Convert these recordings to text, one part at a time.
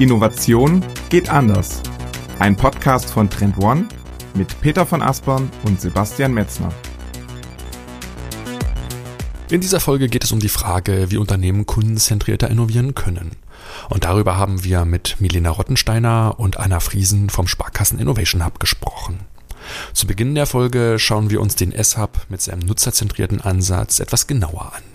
Innovation geht anders. Ein Podcast von Trend One mit Peter von Aspern und Sebastian Metzner. In dieser Folge geht es um die Frage, wie Unternehmen kundenzentrierter innovieren können. Und darüber haben wir mit Milena Rottensteiner und Anna Friesen vom Sparkassen Innovation Hub gesprochen. Zu Beginn der Folge schauen wir uns den S-Hub mit seinem nutzerzentrierten Ansatz etwas genauer an.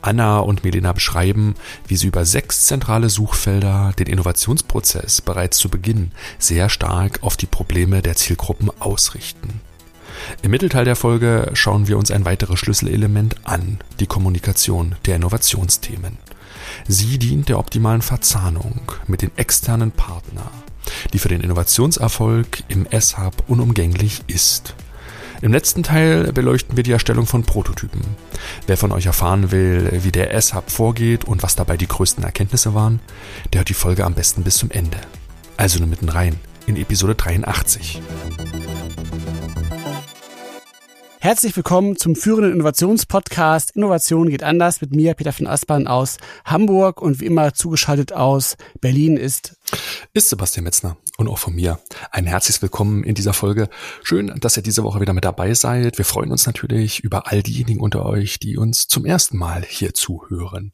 Anna und Melina beschreiben, wie sie über sechs zentrale Suchfelder den Innovationsprozess bereits zu Beginn sehr stark auf die Probleme der Zielgruppen ausrichten. Im Mittelteil der Folge schauen wir uns ein weiteres Schlüsselelement an, die Kommunikation der Innovationsthemen. Sie dient der optimalen Verzahnung mit den externen Partnern, die für den Innovationserfolg im S-Hub unumgänglich ist. Im letzten Teil beleuchten wir die Erstellung von Prototypen. Wer von euch erfahren will, wie der S-Hub vorgeht und was dabei die größten Erkenntnisse waren, der hört die Folge am besten bis zum Ende. Also nur mitten rein in Episode 83. Herzlich willkommen zum führenden Innovationspodcast Innovation geht anders mit mir, Peter von Aspern aus Hamburg und wie immer zugeschaltet aus Berlin ist ist Sebastian Metzner und auch von mir ein herzliches Willkommen in dieser Folge. Schön, dass ihr diese Woche wieder mit dabei seid. Wir freuen uns natürlich über all diejenigen unter euch, die uns zum ersten Mal hier zuhören.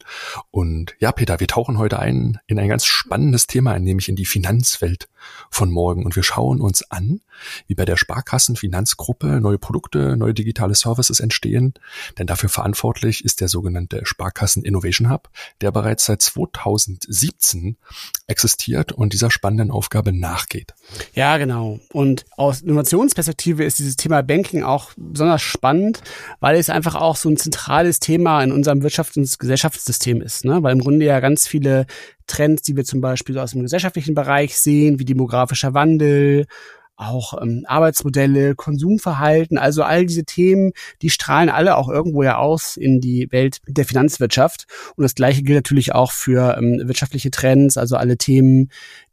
Und ja, Peter, wir tauchen heute ein in ein ganz spannendes Thema, nämlich in die Finanzwelt von morgen. Und wir schauen uns an, wie bei der Sparkassenfinanzgruppe neue Produkte, neue digitale Services entstehen. Denn dafür verantwortlich ist der sogenannte Sparkassen Innovation Hub, der bereits seit 2017 existiert und dieser spannenden Aufgabe nachgeht. Ja, genau. Und aus Innovationsperspektive ist dieses Thema Banking auch besonders spannend, weil es einfach auch so ein zentrales Thema in unserem Wirtschafts- und Gesellschaftssystem ist. Ne? Weil im Grunde ja ganz viele Trends, die wir zum Beispiel aus dem gesellschaftlichen Bereich sehen, wie demografischer Wandel, auch ähm, Arbeitsmodelle, Konsumverhalten, also all diese Themen, die strahlen alle auch irgendwo ja aus in die Welt der Finanzwirtschaft. Und das Gleiche gilt natürlich auch für ähm, wirtschaftliche Trends, also alle Themen,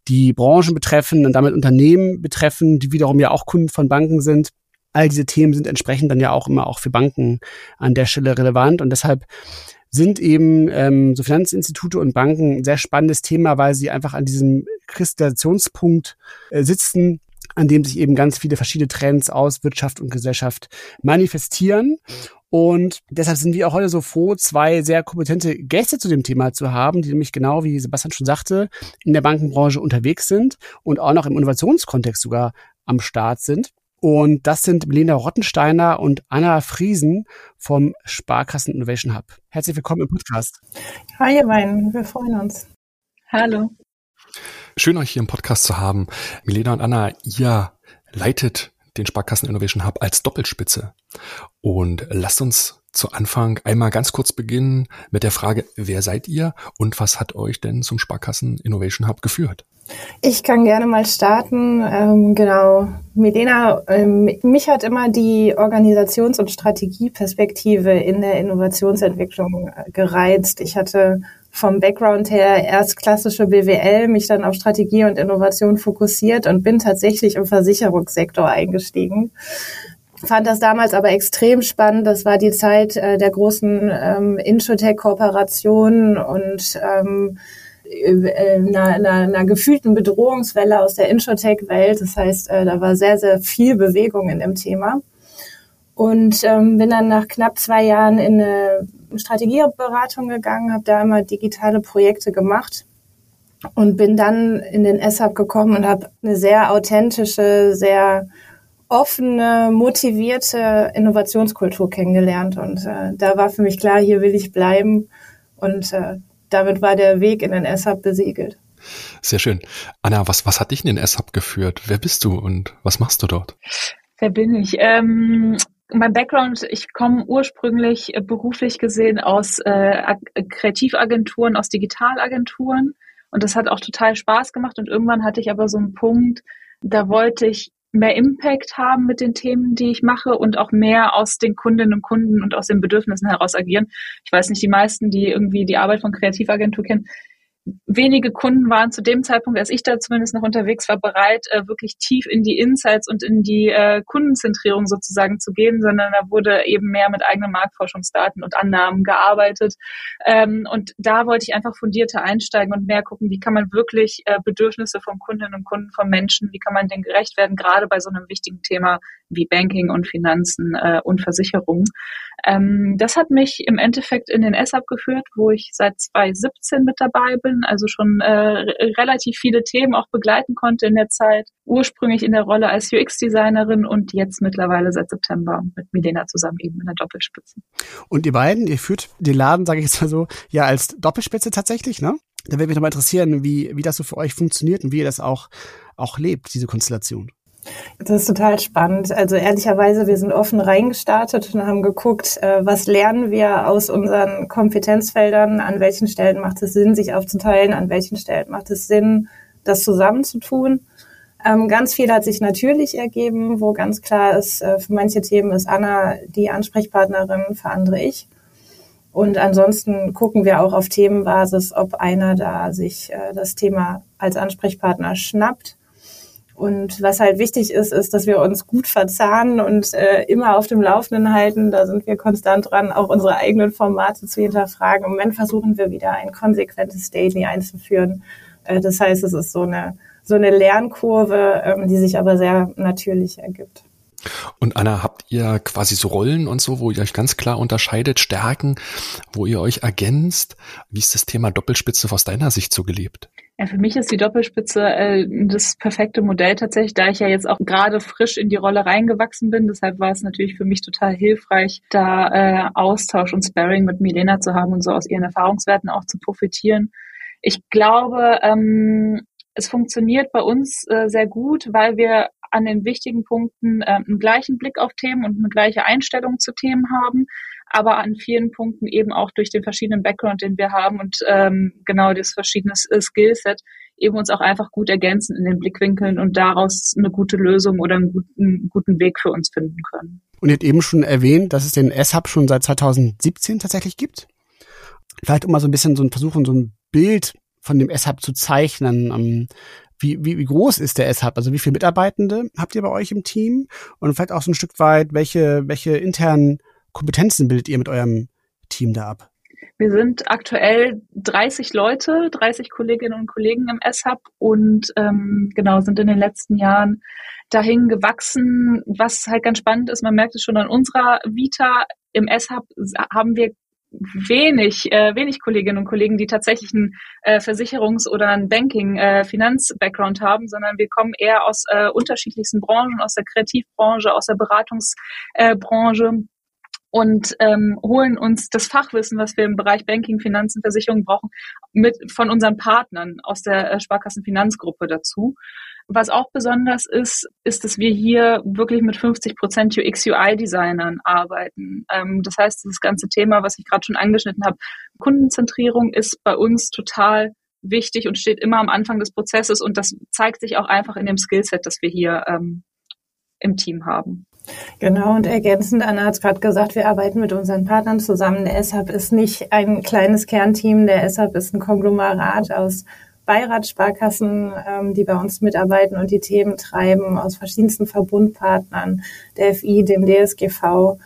die Branchen betreffen und damit Unternehmen betreffen, die wiederum ja auch Kunden von Banken sind. All diese Themen sind entsprechend dann ja auch immer auch für Banken an der Stelle relevant und deshalb sind eben ähm, so Finanzinstitute und Banken ein sehr spannendes Thema, weil sie einfach an diesem Kristallisationspunkt äh, sitzen, an dem sich eben ganz viele verschiedene Trends aus Wirtschaft und Gesellschaft manifestieren. Und deshalb sind wir auch heute so froh, zwei sehr kompetente Gäste zu dem Thema zu haben, die nämlich genau, wie Sebastian schon sagte, in der Bankenbranche unterwegs sind und auch noch im Innovationskontext sogar am Start sind. Und das sind Melina Rottensteiner und Anna Friesen vom Sparkassen Innovation Hub. Herzlich willkommen im Podcast. Hi, ihr beiden. Wir freuen uns. Hallo. Schön, euch hier im Podcast zu haben. Milena und Anna, ihr leitet den Sparkassen Innovation Hub als Doppelspitze. Und lasst uns zu Anfang einmal ganz kurz beginnen mit der Frage, wer seid ihr und was hat euch denn zum Sparkassen Innovation Hub geführt? Ich kann gerne mal starten. Ähm, genau. Milena, ähm, mich hat immer die Organisations- und Strategieperspektive in der Innovationsentwicklung äh, gereizt. Ich hatte vom Background her erst klassische BWL, mich dann auf Strategie und Innovation fokussiert und bin tatsächlich im Versicherungssektor eingestiegen. Fand das damals aber extrem spannend. Das war die Zeit äh, der großen ähm, Introtech-Kooperationen und ähm, äh, einer, einer, einer gefühlten Bedrohungswelle aus der Introtech-Welt. Das heißt, äh, da war sehr, sehr viel Bewegung in dem Thema. Und ähm, bin dann nach knapp zwei Jahren in eine Strategieberatung gegangen, habe da immer digitale Projekte gemacht und bin dann in den S-Hub gekommen und habe eine sehr authentische, sehr offene, motivierte Innovationskultur kennengelernt. Und äh, da war für mich klar, hier will ich bleiben. Und äh, damit war der Weg in den S-Hub besiegelt. Sehr schön. Anna, was, was hat dich in den S-Hub geführt? Wer bist du und was machst du dort? Wer bin ich? Ähm, mein Background, ich komme ursprünglich äh, beruflich gesehen aus äh, Kreativagenturen, aus Digitalagenturen. Und das hat auch total Spaß gemacht. Und irgendwann hatte ich aber so einen Punkt, da wollte ich mehr Impact haben mit den Themen, die ich mache und auch mehr aus den Kundinnen und Kunden und aus den Bedürfnissen heraus agieren. Ich weiß nicht, die meisten, die irgendwie die Arbeit von Kreativagentur kennen, wenige Kunden waren zu dem Zeitpunkt, als ich da zumindest noch unterwegs war, bereit, äh, wirklich tief in die Insights und in die äh, Kundenzentrierung sozusagen zu gehen, sondern da wurde eben mehr mit eigenen Marktforschungsdaten und Annahmen gearbeitet. Ähm, und da wollte ich einfach fundierter einsteigen und mehr gucken, wie kann man wirklich äh, Bedürfnisse von Kundinnen und Kunden, von Menschen, wie kann man denen gerecht werden, gerade bei so einem wichtigen Thema wie Banking und Finanzen äh, und Versicherungen. Ähm, das hat mich im Endeffekt in den S-Hub geführt, wo ich seit 2017 mit dabei bin, also schon äh, relativ viele Themen auch begleiten konnte in der Zeit. Ursprünglich in der Rolle als UX-Designerin und jetzt mittlerweile seit September mit Milena zusammen eben in der Doppelspitze. Und ihr beiden, ihr führt den Laden, sage ich jetzt mal so, ja als Doppelspitze tatsächlich, ne? Da würde mich nochmal interessieren, wie, wie das so für euch funktioniert und wie ihr das auch, auch lebt, diese Konstellation. Das ist total spannend. Also ehrlicherweise, wir sind offen reingestartet und haben geguckt, äh, was lernen wir aus unseren Kompetenzfeldern, an welchen Stellen macht es Sinn, sich aufzuteilen, an welchen Stellen macht es Sinn, das zusammenzutun. Ähm, ganz viel hat sich natürlich ergeben, wo ganz klar ist, äh, für manche Themen ist Anna die Ansprechpartnerin, für andere ich. Und ansonsten gucken wir auch auf Themenbasis, ob einer da sich äh, das Thema als Ansprechpartner schnappt und was halt wichtig ist, ist, dass wir uns gut verzahnen und äh, immer auf dem Laufenden halten. Da sind wir konstant dran, auch unsere eigenen Formate zu hinterfragen. Im Moment versuchen wir wieder ein konsequentes Daily einzuführen. Äh, das heißt, es ist so eine, so eine Lernkurve, ähm, die sich aber sehr natürlich ergibt. Und Anna, habt ihr quasi so Rollen und so, wo ihr euch ganz klar unterscheidet, Stärken, wo ihr euch ergänzt? Wie ist das Thema Doppelspitze aus deiner Sicht so gelebt? Ja, für mich ist die Doppelspitze äh, das perfekte Modell tatsächlich, da ich ja jetzt auch gerade frisch in die Rolle reingewachsen bin. Deshalb war es natürlich für mich total hilfreich, da äh, Austausch und Sparring mit Milena zu haben und so aus ihren Erfahrungswerten auch zu profitieren. Ich glaube, ähm, es funktioniert bei uns äh, sehr gut, weil wir an den wichtigen Punkten äh, einen gleichen Blick auf Themen und eine gleiche Einstellung zu Themen haben aber an vielen Punkten eben auch durch den verschiedenen Background, den wir haben und ähm, genau das verschiedene Skillset eben uns auch einfach gut ergänzen in den Blickwinkeln und daraus eine gute Lösung oder einen guten, guten Weg für uns finden können. Und ihr habt eben schon erwähnt, dass es den S-Hub schon seit 2017 tatsächlich gibt. Vielleicht um mal so ein bisschen so ein Versuch und so ein Bild von dem S-Hub zu zeichnen. Ähm, wie, wie, wie groß ist der S-Hub? Also wie viele Mitarbeitende habt ihr bei euch im Team? Und vielleicht auch so ein Stück weit, welche, welche internen Kompetenzen bildet ihr mit eurem Team da ab? Wir sind aktuell 30 Leute, 30 Kolleginnen und Kollegen im S-Hub und ähm, genau sind in den letzten Jahren dahin gewachsen. Was halt ganz spannend ist, man merkt es schon an unserer Vita. Im S-Hub haben wir wenig, äh, wenig Kolleginnen und Kollegen, die tatsächlich einen äh, Versicherungs- oder einen Banking-Finanz-Background äh, haben, sondern wir kommen eher aus äh, unterschiedlichsten Branchen, aus der Kreativbranche, aus der Beratungsbranche. Äh, und ähm, holen uns das Fachwissen, was wir im Bereich Banking, Finanzen, Versicherungen brauchen, mit von unseren Partnern aus der äh, Sparkassenfinanzgruppe dazu. Was auch besonders ist, ist, dass wir hier wirklich mit 50 Prozent UX-UI-Designern arbeiten. Ähm, das heißt, das ganze Thema, was ich gerade schon angeschnitten habe, Kundenzentrierung ist bei uns total wichtig und steht immer am Anfang des Prozesses und das zeigt sich auch einfach in dem Skillset, das wir hier ähm, im Team haben. Genau, und ergänzend, Anna hat es gerade gesagt, wir arbeiten mit unseren Partnern zusammen. Der SAP ist nicht ein kleines Kernteam, der SAP ist ein Konglomerat aus Beiratsparkassen, ähm, die bei uns mitarbeiten und die Themen treiben, aus verschiedensten Verbundpartnern, der FI, dem DSGV.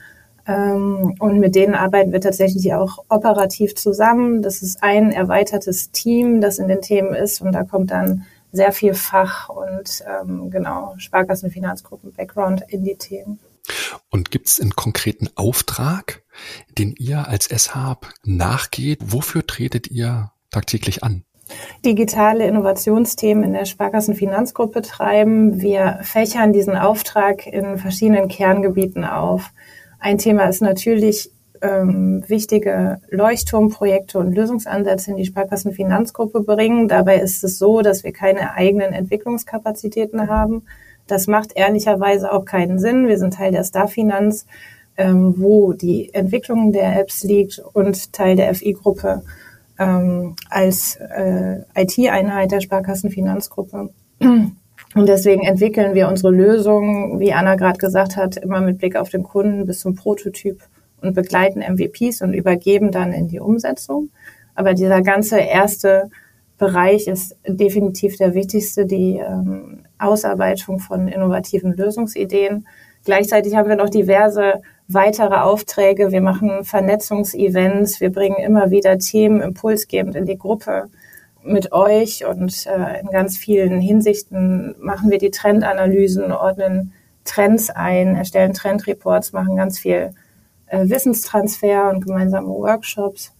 Ähm, und mit denen arbeiten wir tatsächlich auch operativ zusammen. Das ist ein erweitertes Team, das in den Themen ist und da kommt dann sehr viel Fach und ähm, genau Sparkassen, Finanzgruppen, Background in die Themen. Und gibt es einen konkreten Auftrag, den ihr als SHAB nachgeht? Wofür tretet ihr tagtäglich an? digitale Innovationsthemen in der Sparkassen Finanzgruppe treiben. Wir fächern diesen Auftrag in verschiedenen Kerngebieten auf. Ein Thema ist natürlich ähm, wichtige Leuchtturmprojekte und Lösungsansätze in die Sparkassenfinanzgruppe bringen. Dabei ist es so, dass wir keine eigenen Entwicklungskapazitäten haben. Das macht ehrlicherweise auch keinen Sinn. Wir sind Teil der Starfinanz, ähm, wo die Entwicklung der Apps liegt und Teil der FI-Gruppe ähm, als äh, IT-Einheit der Sparkassenfinanzgruppe. Und deswegen entwickeln wir unsere Lösungen, wie Anna gerade gesagt hat, immer mit Blick auf den Kunden bis zum Prototyp und begleiten MVPs und übergeben dann in die Umsetzung. Aber dieser ganze erste Bereich ist definitiv der wichtigste, die ähm, Ausarbeitung von innovativen Lösungsideen. Gleichzeitig haben wir noch diverse weitere Aufträge. Wir machen Vernetzungsevents. Wir bringen immer wieder Themen impulsgebend in die Gruppe mit euch und äh, in ganz vielen Hinsichten machen wir die Trendanalysen, ordnen Trends ein, erstellen Trendreports, machen ganz viel äh, Wissenstransfer und gemeinsame Workshops.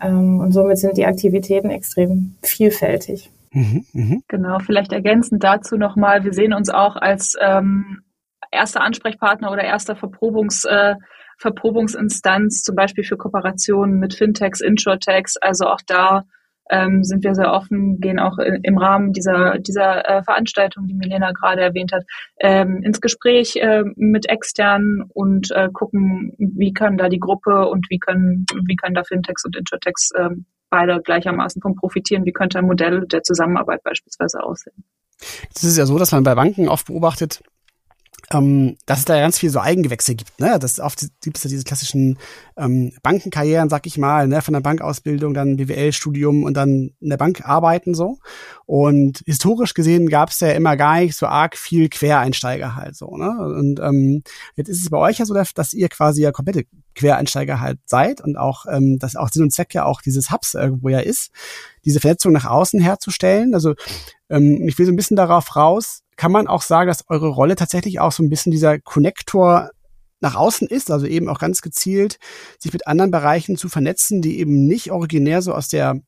Ähm, und somit sind die Aktivitäten extrem vielfältig. Mhm, mh. Genau, vielleicht ergänzend dazu nochmal, wir sehen uns auch als ähm, erster Ansprechpartner oder erster Verprobungs, äh, Verprobungsinstanz, zum Beispiel für Kooperationen mit Fintechs, Insurtechs. Also auch da ähm, sind wir sehr offen, gehen auch im Rahmen dieser, dieser äh, Veranstaltung, die Milena gerade erwähnt hat, ähm, ins Gespräch äh, mit externen und äh, gucken, wie kann da die Gruppe und wie können, wie können da Fintechs und Insurtechs äh, beide gleichermaßen von profitieren, wie könnte ein Modell der Zusammenarbeit beispielsweise aussehen. Es ist ja so, dass man bei Banken oft beobachtet, ähm, dass es da ganz viel so Eigengewächse gibt. Ne? Das oft gibt es ja diese klassischen ähm, Bankenkarrieren, sag ich mal, ne? von der Bankausbildung, dann BWL-Studium und dann in der Bank arbeiten so. Und historisch gesehen gab es ja immer gar nicht so arg viel Quereinsteiger halt so. Ne? Und ähm, jetzt ist es bei euch ja so, dass ihr quasi ja komplette Quereinsteiger halt seid und auch, ähm, dass auch Sinn und Zweck ja auch dieses Hubs irgendwo ja ist, diese Vernetzung nach außen herzustellen. Also ähm, ich will so ein bisschen darauf raus, kann man auch sagen, dass eure Rolle tatsächlich auch so ein bisschen dieser Connector nach außen ist, also eben auch ganz gezielt, sich mit anderen Bereichen zu vernetzen, die eben nicht originär so aus der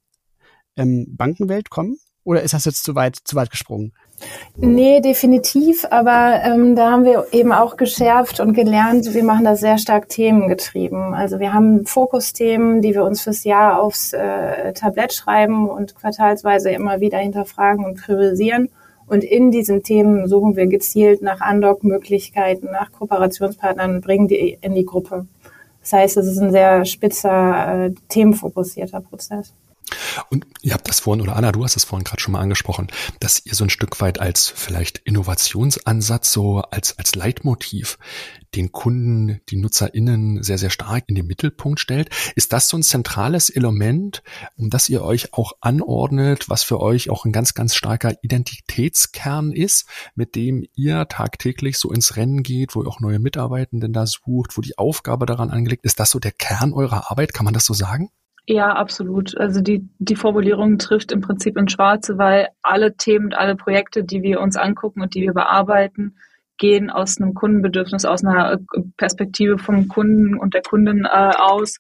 ähm, Bankenwelt kommen? Oder ist das jetzt zu weit, zu weit gesprungen? Nee, definitiv. Aber ähm, da haben wir eben auch geschärft und gelernt, wir machen das sehr stark themengetrieben. Also wir haben Fokusthemen, die wir uns fürs Jahr aufs äh, Tablett schreiben und quartalsweise immer wieder hinterfragen und priorisieren. Und in diesen Themen suchen wir gezielt nach Andock-Möglichkeiten, nach Kooperationspartnern und bringen die in die Gruppe. Das heißt, es ist ein sehr spitzer, äh, themenfokussierter Prozess. Und ihr habt das vorhin, oder Anna, du hast das vorhin gerade schon mal angesprochen, dass ihr so ein Stück weit als vielleicht Innovationsansatz, so als, als Leitmotiv den Kunden, die NutzerInnen sehr, sehr stark in den Mittelpunkt stellt. Ist das so ein zentrales Element, um das ihr euch auch anordnet, was für euch auch ein ganz, ganz starker Identitätskern ist, mit dem ihr tagtäglich so ins Rennen geht, wo ihr auch neue Mitarbeitenden da sucht, wo die Aufgabe daran angelegt ist? das so der Kern eurer Arbeit? Kann man das so sagen? Ja, absolut. Also die, die Formulierung trifft im Prinzip ins Schwarze, weil alle Themen und alle Projekte, die wir uns angucken und die wir bearbeiten, gehen aus einem Kundenbedürfnis, aus einer Perspektive vom Kunden und der Kundin äh, aus,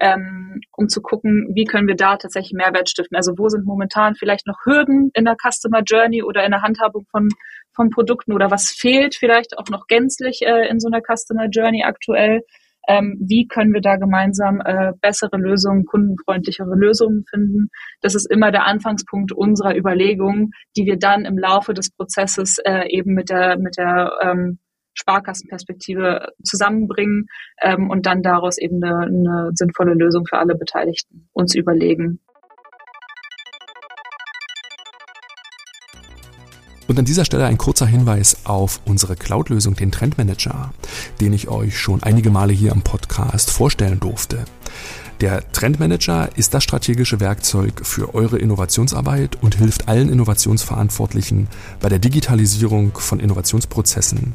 ähm, um zu gucken, wie können wir da tatsächlich Mehrwert stiften. Also wo sind momentan vielleicht noch Hürden in der Customer Journey oder in der Handhabung von, von Produkten oder was fehlt vielleicht auch noch gänzlich äh, in so einer Customer Journey aktuell ähm, wie können wir da gemeinsam äh, bessere Lösungen, kundenfreundlichere Lösungen finden. Das ist immer der Anfangspunkt unserer Überlegungen, die wir dann im Laufe des Prozesses äh, eben mit der, mit der ähm, Sparkassenperspektive zusammenbringen ähm, und dann daraus eben eine, eine sinnvolle Lösung für alle Beteiligten uns überlegen. Und an dieser Stelle ein kurzer Hinweis auf unsere Cloud-Lösung, den Trendmanager, den ich euch schon einige Male hier im Podcast vorstellen durfte. Der Trendmanager ist das strategische Werkzeug für eure Innovationsarbeit und hilft allen Innovationsverantwortlichen bei der Digitalisierung von Innovationsprozessen.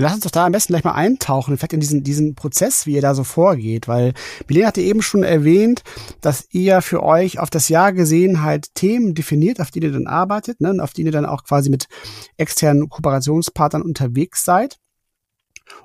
Lass uns doch da am besten gleich mal eintauchen, vielleicht in diesen, diesen Prozess, wie ihr da so vorgeht, weil Milena hatte eben schon erwähnt, dass ihr für euch auf das Jahr gesehen halt Themen definiert, auf die ihr dann arbeitet, ne, und auf die ihr dann auch quasi mit externen Kooperationspartnern unterwegs seid.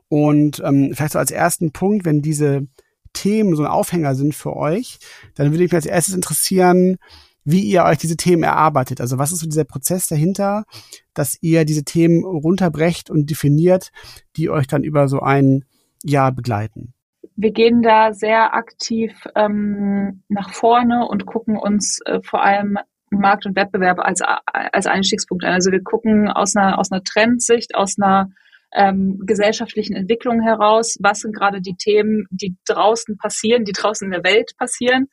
Und ähm, vielleicht so als ersten Punkt, wenn diese Themen so ein Aufhänger sind für euch, dann würde mich als erstes interessieren, wie ihr euch diese Themen erarbeitet. Also was ist so dieser Prozess dahinter, dass ihr diese Themen runterbrecht und definiert, die euch dann über so ein Jahr begleiten? Wir gehen da sehr aktiv ähm, nach vorne und gucken uns äh, vor allem Markt und Wettbewerb als, als Einstiegspunkt an. Also wir gucken aus einer, aus einer Trendsicht, aus einer ähm, gesellschaftlichen Entwicklung heraus, was sind gerade die Themen, die draußen passieren, die draußen in der Welt passieren,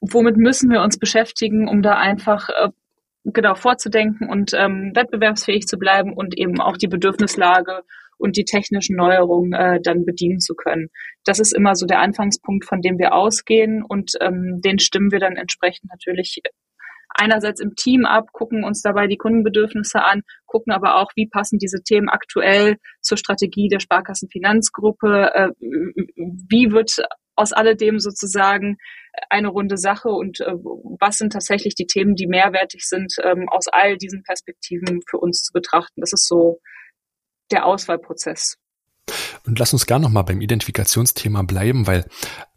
womit müssen wir uns beschäftigen, um da einfach äh, genau vorzudenken und ähm, wettbewerbsfähig zu bleiben und eben auch die Bedürfnislage und die technischen Neuerungen äh, dann bedienen zu können. Das ist immer so der Anfangspunkt, von dem wir ausgehen und ähm, den stimmen wir dann entsprechend natürlich einerseits im Team ab, gucken uns dabei die Kundenbedürfnisse an, gucken aber auch, wie passen diese Themen aktuell zur Strategie der Sparkassenfinanzgruppe, äh, wie wird aus alledem sozusagen eine runde Sache und äh, was sind tatsächlich die Themen, die mehrwertig sind, ähm, aus all diesen Perspektiven für uns zu betrachten. Das ist so der Auswahlprozess. Und lass uns gar noch mal beim Identifikationsthema bleiben, weil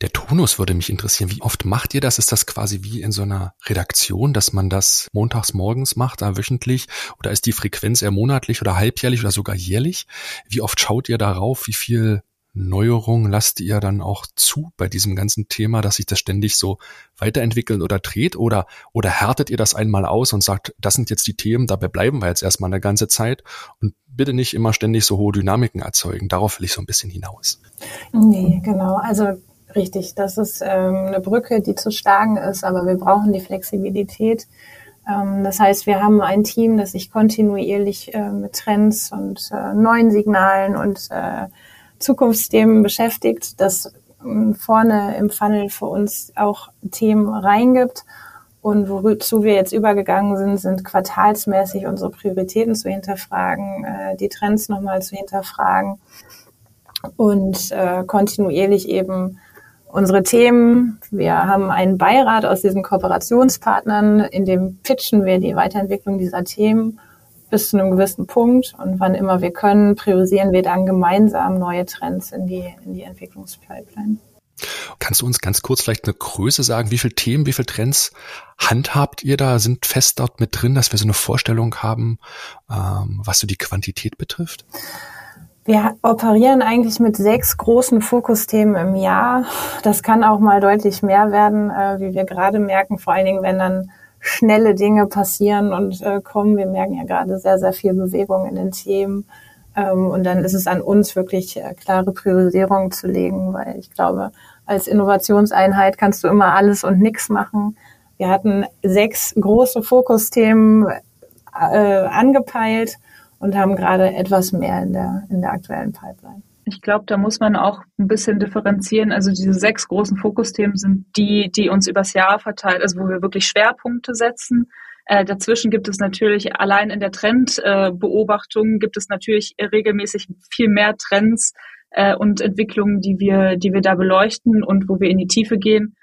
der Tonus würde mich interessieren. Wie oft macht ihr das? Ist das quasi wie in so einer Redaktion, dass man das montags morgens macht, da wöchentlich? Oder ist die Frequenz eher monatlich oder halbjährlich oder sogar jährlich? Wie oft schaut ihr darauf? Wie viel Neuerung lasst ihr dann auch zu bei diesem ganzen Thema, dass sich das ständig so weiterentwickelt oder dreht? Oder, oder härtet ihr das einmal aus und sagt, das sind jetzt die Themen, dabei bleiben wir jetzt erstmal eine ganze Zeit und bitte nicht immer ständig so hohe Dynamiken erzeugen. Darauf will ich so ein bisschen hinaus. Nee, genau. Also richtig, das ist ähm, eine Brücke, die zu schlagen ist, aber wir brauchen die Flexibilität. Ähm, das heißt, wir haben ein Team, das sich kontinuierlich äh, mit Trends und äh, neuen Signalen und äh, Zukunftsthemen beschäftigt, das ähm, vorne im Funnel für uns auch Themen reingibt. Und wozu wir jetzt übergegangen sind, sind quartalsmäßig unsere Prioritäten zu hinterfragen, äh, die Trends nochmal zu hinterfragen und äh, kontinuierlich eben unsere Themen. Wir haben einen Beirat aus diesen Kooperationspartnern, in dem pitchen wir die Weiterentwicklung dieser Themen bis zu einem gewissen Punkt und wann immer wir können, priorisieren wir dann gemeinsam neue Trends in die, in die Entwicklungspipeline. Kannst du uns ganz kurz vielleicht eine Größe sagen? Wie viele Themen, wie viele Trends handhabt ihr da? Sind fest dort mit drin, dass wir so eine Vorstellung haben, ähm, was so die Quantität betrifft? Wir operieren eigentlich mit sechs großen Fokusthemen im Jahr. Das kann auch mal deutlich mehr werden, äh, wie wir gerade merken, vor allen Dingen, wenn dann schnelle Dinge passieren und äh, kommen. Wir merken ja gerade sehr, sehr viel Bewegung in den Themen. Ähm, und dann ist es an uns wirklich äh, klare Priorisierung zu legen, weil ich glaube, als Innovationseinheit kannst du immer alles und nichts machen. Wir hatten sechs große Fokusthemen äh, angepeilt und haben gerade etwas mehr in der, in der aktuellen Pipeline. Ich glaube, da muss man auch ein bisschen differenzieren. Also diese sechs großen Fokusthemen sind die, die uns übers Jahr verteilt, also wo wir wirklich Schwerpunkte setzen. Äh, dazwischen gibt es natürlich allein in der Trendbeobachtung äh, gibt es natürlich regelmäßig viel mehr Trends äh, und Entwicklungen, die wir, die wir da beleuchten und wo wir in die Tiefe gehen,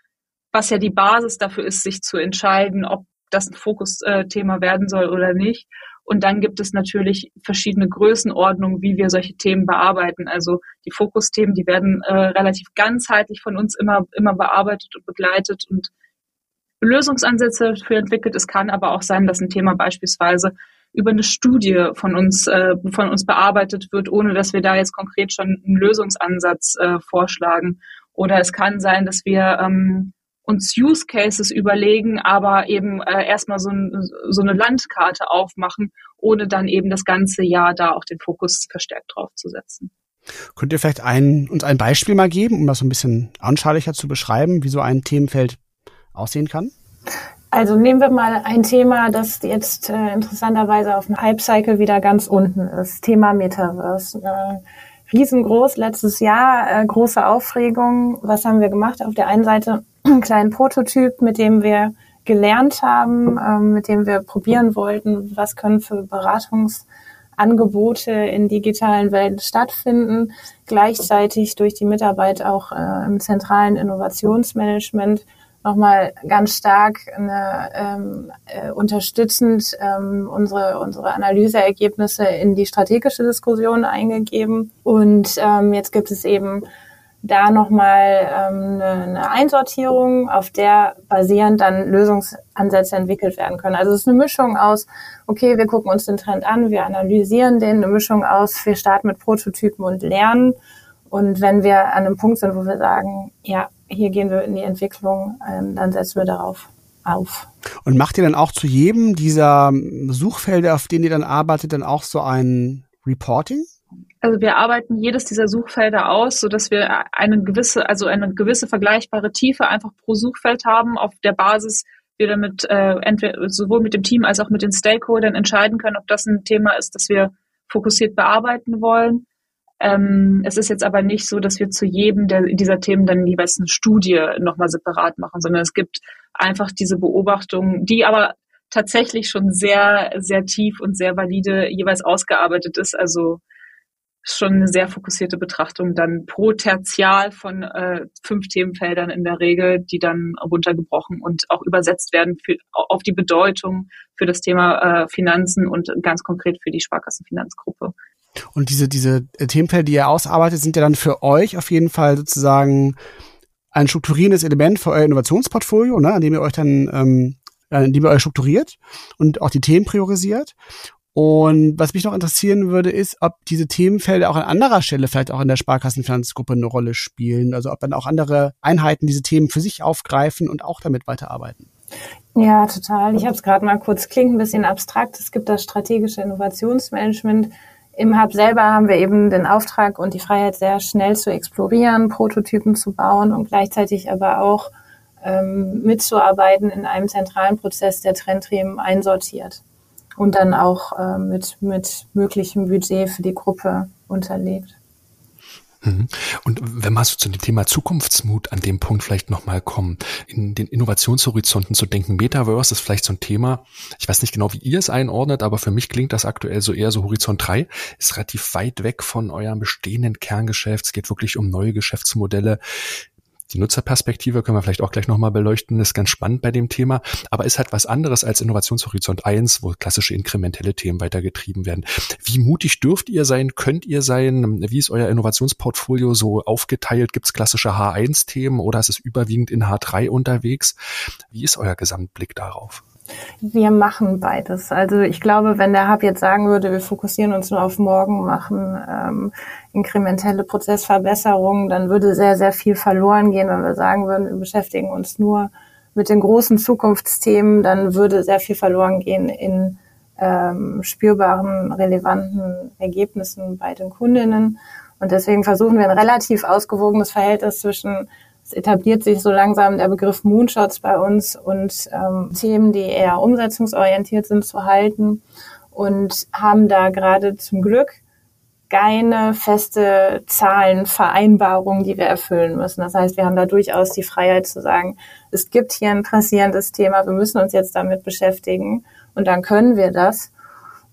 was ja die Basis dafür ist, sich zu entscheiden, ob das ein Fokusthema werden soll oder nicht. Und dann gibt es natürlich verschiedene Größenordnungen, wie wir solche Themen bearbeiten. Also die Fokusthemen, die werden äh, relativ ganzheitlich von uns immer, immer bearbeitet und begleitet und Lösungsansätze für entwickelt. Es kann aber auch sein, dass ein Thema beispielsweise über eine Studie von uns, äh, von uns bearbeitet wird, ohne dass wir da jetzt konkret schon einen Lösungsansatz äh, vorschlagen. Oder es kann sein, dass wir ähm, uns Use Cases überlegen, aber eben äh, erstmal so, ein, so eine Landkarte aufmachen, ohne dann eben das ganze Jahr da auch den Fokus verstärkt drauf zu setzen. Könnt ihr vielleicht ein, uns ein Beispiel mal geben, um das so ein bisschen anschaulicher zu beschreiben, wie so ein Themenfeld aussehen kann? Also nehmen wir mal ein Thema, das jetzt äh, interessanterweise auf dem Hype-Cycle wieder ganz unten ist. Thema Metaverse. Äh, riesengroß letztes Jahr, äh, große Aufregung. Was haben wir gemacht? Auf der einen Seite einen kleinen Prototyp, mit dem wir gelernt haben, ähm, mit dem wir probieren wollten, was können für Beratungsangebote Angebote in digitalen Welt stattfinden, gleichzeitig durch die Mitarbeit auch äh, im zentralen Innovationsmanagement nochmal ganz stark eine, ähm, äh, unterstützend ähm, unsere, unsere Analyseergebnisse in die strategische Diskussion eingegeben. Und ähm, jetzt gibt es eben da nochmal ähm, eine, eine Einsortierung, auf der basierend dann Lösungsansätze entwickelt werden können. Also es ist eine Mischung aus, okay, wir gucken uns den Trend an, wir analysieren den, eine Mischung aus, wir starten mit Prototypen und lernen. Und wenn wir an einem Punkt sind, wo wir sagen, ja, hier gehen wir in die Entwicklung, ähm, dann setzen wir darauf auf. Und macht ihr dann auch zu jedem dieser Suchfelder, auf denen ihr dann arbeitet, dann auch so ein Reporting? Also wir arbeiten jedes dieser Suchfelder aus, so dass wir eine gewisse, also eine gewisse vergleichbare Tiefe einfach pro Suchfeld haben, auf der Basis wir damit äh, entweder sowohl mit dem Team als auch mit den Stakeholdern entscheiden können, ob das ein Thema ist, das wir fokussiert bearbeiten wollen. Ähm, es ist jetzt aber nicht so, dass wir zu jedem der, dieser Themen dann jeweils eine Studie nochmal separat machen, sondern es gibt einfach diese Beobachtungen, die aber tatsächlich schon sehr, sehr tief und sehr valide jeweils ausgearbeitet ist. Also schon eine sehr fokussierte Betrachtung dann pro Tertial von äh, fünf Themenfeldern in der Regel, die dann runtergebrochen und auch übersetzt werden für, auf die Bedeutung für das Thema äh, Finanzen und ganz konkret für die Sparkassenfinanzgruppe. Und diese, diese Themenfelder, die ihr ausarbeitet, sind ja dann für euch auf jeden Fall sozusagen ein strukturierendes Element für euer Innovationsportfolio, ne, an dem ihr euch dann, ähm, an dem ihr euch strukturiert und auch die Themen priorisiert. Und was mich noch interessieren würde, ist, ob diese Themenfelder auch an anderer Stelle vielleicht auch in der Sparkassenfinanzgruppe eine Rolle spielen. Also ob dann auch andere Einheiten diese Themen für sich aufgreifen und auch damit weiterarbeiten. Ja, total. Ich habe es gerade mal kurz, klingt ein bisschen abstrakt. Es gibt das strategische Innovationsmanagement. Im Hub selber haben wir eben den Auftrag und die Freiheit, sehr schnell zu explorieren, Prototypen zu bauen und gleichzeitig aber auch ähm, mitzuarbeiten in einem zentralen Prozess, der Trendthemen einsortiert und dann auch äh, mit, mit möglichem Budget für die Gruppe unterlegt. Mhm. Und wenn wir so zu dem Thema Zukunftsmut an dem Punkt vielleicht nochmal kommen, in den Innovationshorizonten zu denken, Metaverse ist vielleicht so ein Thema, ich weiß nicht genau, wie ihr es einordnet, aber für mich klingt das aktuell so eher so Horizont 3, ist relativ weit weg von eurem bestehenden Kerngeschäft, es geht wirklich um neue Geschäftsmodelle. Die Nutzerperspektive können wir vielleicht auch gleich nochmal beleuchten, ist ganz spannend bei dem Thema, aber ist halt was anderes als Innovationshorizont 1, wo klassische inkrementelle Themen weitergetrieben werden. Wie mutig dürft ihr sein, könnt ihr sein? Wie ist euer Innovationsportfolio so aufgeteilt? Gibt es klassische H1-Themen oder ist es überwiegend in H3 unterwegs? Wie ist euer Gesamtblick darauf? Wir machen beides. Also ich glaube, wenn der Hub jetzt sagen würde, wir fokussieren uns nur auf morgen, machen ähm, inkrementelle Prozessverbesserungen, dann würde sehr, sehr viel verloren gehen. Wenn wir sagen würden, wir beschäftigen uns nur mit den großen Zukunftsthemen, dann würde sehr viel verloren gehen in ähm, spürbaren, relevanten Ergebnissen bei den Kundinnen. Und deswegen versuchen wir ein relativ ausgewogenes Verhältnis zwischen es etabliert sich so langsam der Begriff Moonshots bei uns und ähm, Themen, die eher umsetzungsorientiert sind, zu halten und haben da gerade zum Glück keine feste Zahlenvereinbarung, die wir erfüllen müssen. Das heißt, wir haben da durchaus die Freiheit zu sagen, es gibt hier ein pressierendes Thema, wir müssen uns jetzt damit beschäftigen und dann können wir das.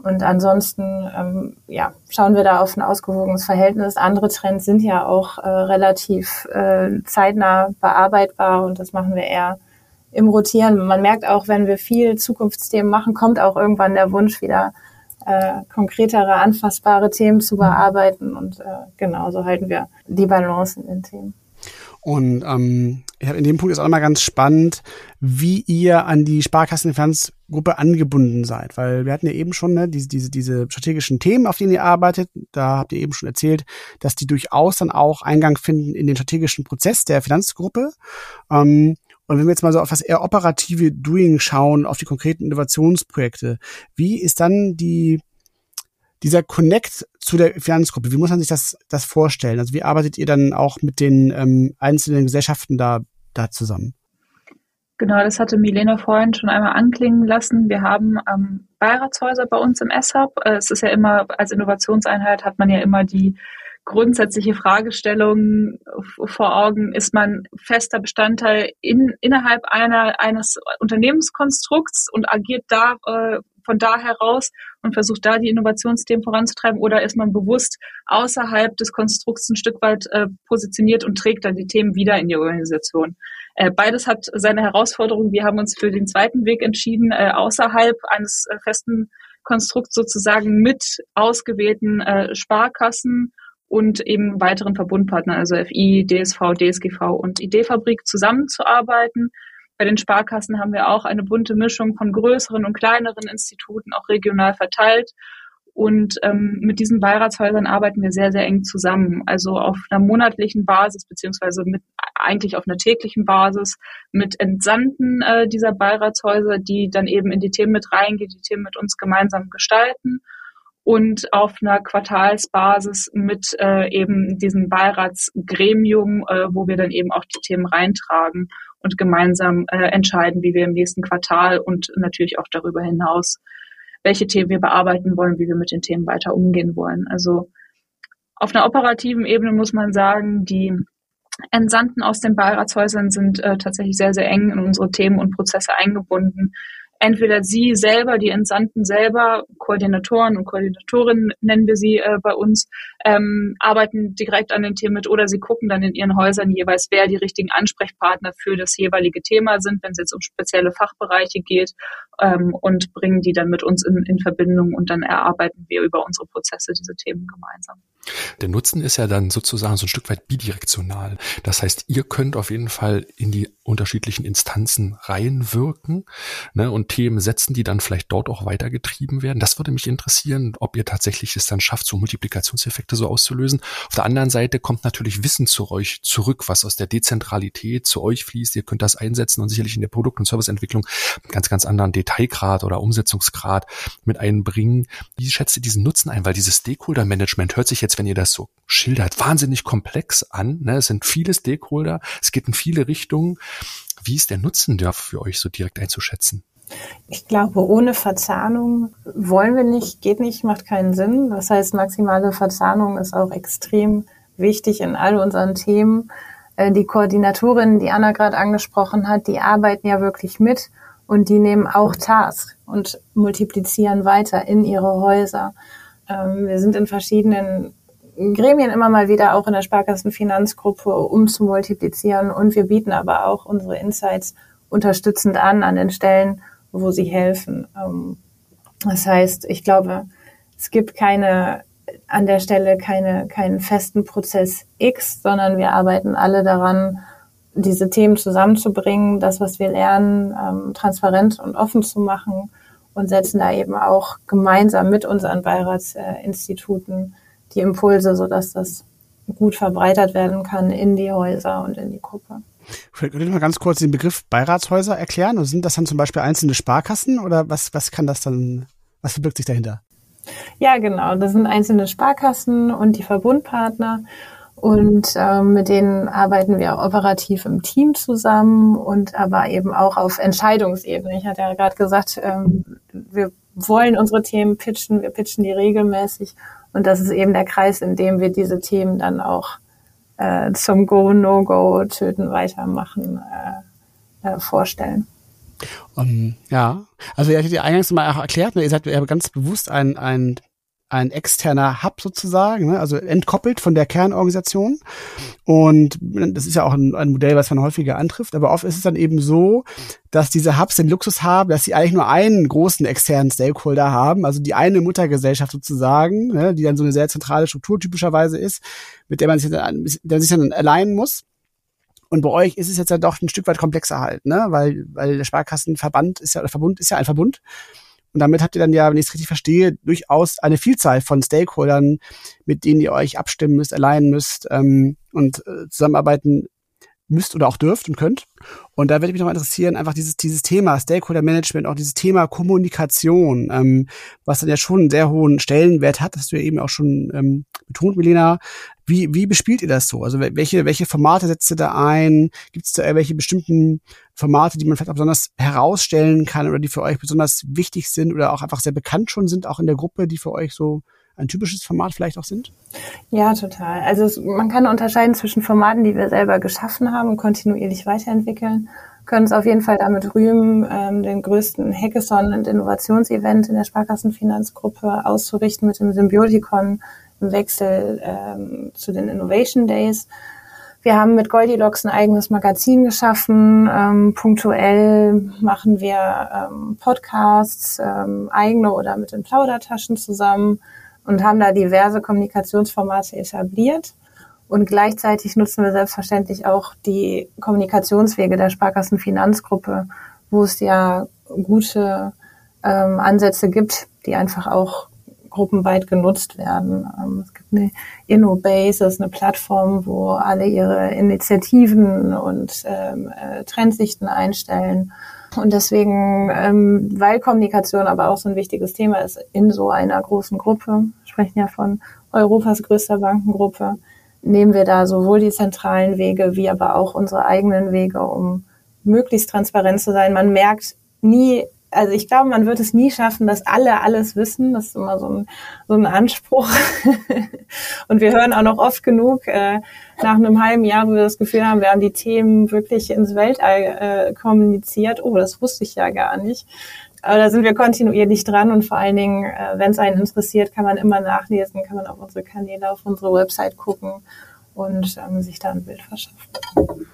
Und ansonsten ähm, ja, schauen wir da auf ein ausgewogenes Verhältnis. Andere Trends sind ja auch äh, relativ äh, zeitnah bearbeitbar und das machen wir eher im Rotieren. Man merkt auch, wenn wir viel Zukunftsthemen machen, kommt auch irgendwann der Wunsch wieder äh, konkretere, anfassbare Themen zu bearbeiten. Und äh, genauso halten wir die Balance in den Themen. Und ähm, in dem Punkt ist auch immer ganz spannend, wie ihr an die Sparkassenfinanzgruppe angebunden seid. Weil wir hatten ja eben schon ne, diese, diese, diese strategischen Themen, auf denen ihr arbeitet. Da habt ihr eben schon erzählt, dass die durchaus dann auch Eingang finden in den strategischen Prozess der Finanzgruppe. Ähm, und wenn wir jetzt mal so auf das eher operative Doing schauen, auf die konkreten Innovationsprojekte, wie ist dann die dieser Connect zu der Finanzgruppe, wie muss man sich das, das vorstellen? Also wie arbeitet ihr dann auch mit den ähm, einzelnen Gesellschaften da, da zusammen? Genau, das hatte Milena vorhin schon einmal anklingen lassen. Wir haben ähm, Beiratshäuser bei uns im S-Hub. Äh, es ist ja immer, als Innovationseinheit hat man ja immer die grundsätzliche Fragestellung vor Augen, ist man fester Bestandteil in, innerhalb einer, eines Unternehmenskonstrukts und agiert da äh, von da heraus und versucht da die Innovationsthemen voranzutreiben oder ist man bewusst außerhalb des Konstrukts ein Stück weit äh, positioniert und trägt dann die Themen wieder in die Organisation. Äh, beides hat seine Herausforderungen. Wir haben uns für den zweiten Weg entschieden, äh, außerhalb eines äh, festen Konstrukts sozusagen mit ausgewählten äh, Sparkassen und eben weiteren Verbundpartnern, also FI, DSV, DSGV und ID-Fabrik zusammenzuarbeiten. Bei den Sparkassen haben wir auch eine bunte Mischung von größeren und kleineren Instituten, auch regional verteilt. Und ähm, mit diesen Beiratshäusern arbeiten wir sehr, sehr eng zusammen. Also auf einer monatlichen Basis, beziehungsweise mit eigentlich auf einer täglichen Basis mit Entsandten äh, dieser Beiratshäuser, die dann eben in die Themen mit reingehen, die Themen mit uns gemeinsam gestalten und auf einer Quartalsbasis mit äh, eben diesem Beiratsgremium, äh, wo wir dann eben auch die Themen reintragen und gemeinsam äh, entscheiden, wie wir im nächsten Quartal und natürlich auch darüber hinaus, welche Themen wir bearbeiten wollen, wie wir mit den Themen weiter umgehen wollen. Also auf einer operativen Ebene muss man sagen, die Entsandten aus den Beiratshäusern sind äh, tatsächlich sehr, sehr eng in unsere Themen und Prozesse eingebunden entweder sie selber, die Entsandten selber, Koordinatoren und Koordinatorinnen nennen wir sie äh, bei uns, ähm, arbeiten direkt an den Themen mit oder sie gucken dann in ihren Häusern jeweils, wer die richtigen Ansprechpartner für das jeweilige Thema sind, wenn es jetzt um spezielle Fachbereiche geht ähm, und bringen die dann mit uns in, in Verbindung und dann erarbeiten wir über unsere Prozesse diese Themen gemeinsam. Der Nutzen ist ja dann sozusagen so ein Stück weit bidirektional. Das heißt, ihr könnt auf jeden Fall in die unterschiedlichen Instanzen reinwirken ne, und Themen setzen, die dann vielleicht dort auch weitergetrieben werden. Das würde mich interessieren, ob ihr tatsächlich es dann schafft, so Multiplikationseffekte so auszulösen. Auf der anderen Seite kommt natürlich Wissen zu euch zurück, was aus der Dezentralität zu euch fließt. Ihr könnt das einsetzen und sicherlich in der Produkt- und Serviceentwicklung ganz, ganz anderen Detailgrad oder Umsetzungsgrad mit einbringen. Wie schätzt ihr diesen Nutzen ein? Weil dieses Stakeholder-Management hört sich jetzt, wenn ihr das so schildert, wahnsinnig komplex an. Ne? Es sind viele Stakeholder, es geht in viele Richtungen. Wie ist der Nutzen da für euch so direkt einzuschätzen? Ich glaube, ohne Verzahnung wollen wir nicht, geht nicht, macht keinen Sinn. Das heißt, maximale Verzahnung ist auch extrem wichtig in all unseren Themen. Äh, die Koordinatorinnen, die Anna gerade angesprochen hat, die arbeiten ja wirklich mit und die nehmen auch Tasks und multiplizieren weiter in ihre Häuser. Ähm, wir sind in verschiedenen Gremien immer mal wieder auch in der Sparkassenfinanzgruppe, um zu multiplizieren. Und wir bieten aber auch unsere Insights unterstützend an, an den Stellen, wo sie helfen. Ähm, das heißt, ich glaube, es gibt keine, an der Stelle keine, keinen festen Prozess X, sondern wir arbeiten alle daran, diese Themen zusammenzubringen, das, was wir lernen, ähm, transparent und offen zu machen und setzen da eben auch gemeinsam mit unseren Beiratsinstituten die Impulse, sodass das gut verbreitert werden kann in die Häuser und in die Gruppe. Vielleicht könnt ihr mal ganz kurz den Begriff Beiratshäuser erklären? Sind das dann zum Beispiel einzelne Sparkassen oder was, was kann das dann, was verbirgt sich dahinter? Ja, genau. Das sind einzelne Sparkassen und die Verbundpartner. Und ähm, mit denen arbeiten wir operativ im Team zusammen und aber eben auch auf Entscheidungsebene. Ich hatte ja gerade gesagt, ähm, wir wollen unsere Themen pitchen, wir pitchen die regelmäßig. Und das ist eben der Kreis, in dem wir diese Themen dann auch äh, zum Go, No-Go, Töten, Weitermachen äh, äh, vorstellen. Um, ja, also ihr hattet ja eingangs mal auch erklärt, ne, ihr seid ganz bewusst ein, ein ein externer Hub sozusagen, ne? also entkoppelt von der Kernorganisation. Und das ist ja auch ein, ein, Modell, was man häufiger antrifft. Aber oft ist es dann eben so, dass diese Hubs den Luxus haben, dass sie eigentlich nur einen großen externen Stakeholder haben, also die eine Muttergesellschaft sozusagen, ne? die dann so eine sehr zentrale Struktur typischerweise ist, mit der man sich dann, der sich dann allein muss. Und bei euch ist es jetzt ja doch ein Stück weit komplexer halt, ne? Weil, weil der Sparkassenverband ist ja, oder Verbund ist ja ein Verbund. Und damit habt ihr dann ja, wenn ich es richtig verstehe, durchaus eine Vielzahl von Stakeholdern, mit denen ihr euch abstimmen müsst, allein müsst ähm, und äh, zusammenarbeiten müsst oder auch dürft und könnt. Und da würde mich noch interessieren, einfach dieses, dieses Thema Stakeholder Management, auch dieses Thema Kommunikation, ähm, was dann ja schon einen sehr hohen Stellenwert hat, das du ja eben auch schon ähm, betont, Milena. Wie, wie bespielt ihr das so? Also welche, welche Formate setzt ihr da ein? Gibt es da irgendwelche bestimmten Formate, die man vielleicht auch besonders herausstellen kann oder die für euch besonders wichtig sind oder auch einfach sehr bekannt schon sind, auch in der Gruppe, die für euch so ein typisches Format vielleicht auch sind? Ja, total. Also es, man kann unterscheiden zwischen Formaten, die wir selber geschaffen haben und kontinuierlich weiterentwickeln. Können uns auf jeden Fall damit rühmen, ähm, den größten Hackathon und Innovationsevent in der Sparkassenfinanzgruppe auszurichten mit dem Symbiotikon im Wechsel ähm, zu den Innovation Days. Wir haben mit Goldilocks ein eigenes Magazin geschaffen. Ähm, punktuell machen wir ähm, Podcasts, ähm, eigene oder mit den Plaudertaschen zusammen und haben da diverse Kommunikationsformate etabliert. Und gleichzeitig nutzen wir selbstverständlich auch die Kommunikationswege der Sparkassenfinanzgruppe, wo es ja gute ähm, Ansätze gibt, die einfach auch gruppenweit genutzt werden. Ähm, es gibt eine InnoBase, das ist eine Plattform, wo alle ihre Initiativen und ähm, äh, Trendsichten einstellen. Und deswegen, ähm, weil Kommunikation aber auch so ein wichtiges Thema ist in so einer großen Gruppe, sprechen ja von Europas größter Bankengruppe, nehmen wir da sowohl die zentralen Wege wie aber auch unsere eigenen Wege, um möglichst transparent zu sein. Man merkt nie also ich glaube, man wird es nie schaffen, dass alle alles wissen. Das ist immer so ein, so ein Anspruch. und wir hören auch noch oft genug äh, nach einem halben Jahr, wo wir das Gefühl haben, wir haben die Themen wirklich ins Weltall äh, kommuniziert. Oh, das wusste ich ja gar nicht. Aber da sind wir kontinuierlich dran und vor allen Dingen, äh, wenn es einen interessiert, kann man immer nachlesen, kann man auf unsere Kanäle, auf unsere Website gucken und ähm, sich da ein Bild verschaffen.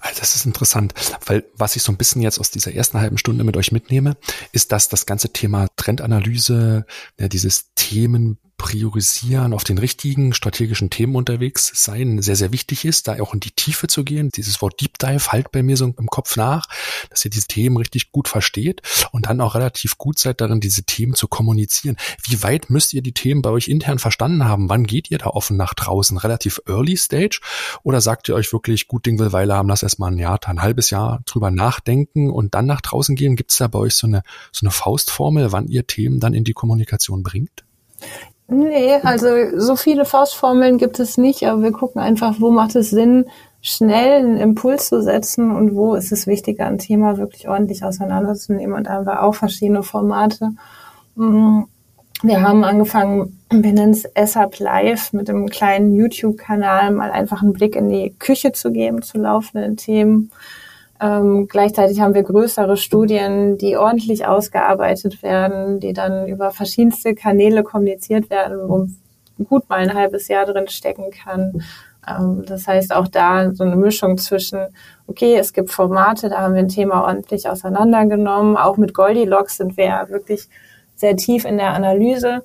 Also das ist interessant, weil was ich so ein bisschen jetzt aus dieser ersten halben Stunde mit euch mitnehme, ist, dass das ganze Thema Trendanalyse, ja, dieses Themen priorisieren, auf den richtigen strategischen Themen unterwegs sein, sehr, sehr wichtig ist, da auch in die Tiefe zu gehen. Dieses Wort Deep Dive halt bei mir so im Kopf nach, dass ihr diese Themen richtig gut versteht und dann auch relativ gut seid darin, diese Themen zu kommunizieren. Wie weit müsst ihr die Themen bei euch intern verstanden haben? Wann geht ihr da offen nach draußen? Relativ early stage? Oder sagt ihr euch wirklich, gut Ding will Weile haben, lass erstmal ein Jahr, ein halbes Jahr drüber nachdenken und dann nach draußen gehen? Gibt es da bei euch so eine, so eine Faustformel, wann ihr Themen dann in die Kommunikation bringt? Nee, also so viele Faustformeln gibt es nicht, aber wir gucken einfach, wo macht es Sinn, schnell einen Impuls zu setzen und wo ist es wichtiger, ein Thema wirklich ordentlich auseinanderzunehmen. Und da haben wir auch verschiedene Formate. Mm, wir haben angefangen, wir nennen es SAP Live, mit einem kleinen YouTube-Kanal mal einfach einen Blick in die Küche zu geben zu laufenden Themen. Ähm, gleichzeitig haben wir größere Studien, die ordentlich ausgearbeitet werden, die dann über verschiedenste Kanäle kommuniziert werden, wo gut mal ein halbes Jahr drin stecken kann. Ähm, das heißt auch da so eine Mischung zwischen, okay, es gibt Formate, da haben wir ein Thema ordentlich auseinandergenommen. Auch mit Goldilocks sind wir ja wirklich sehr tief in der Analyse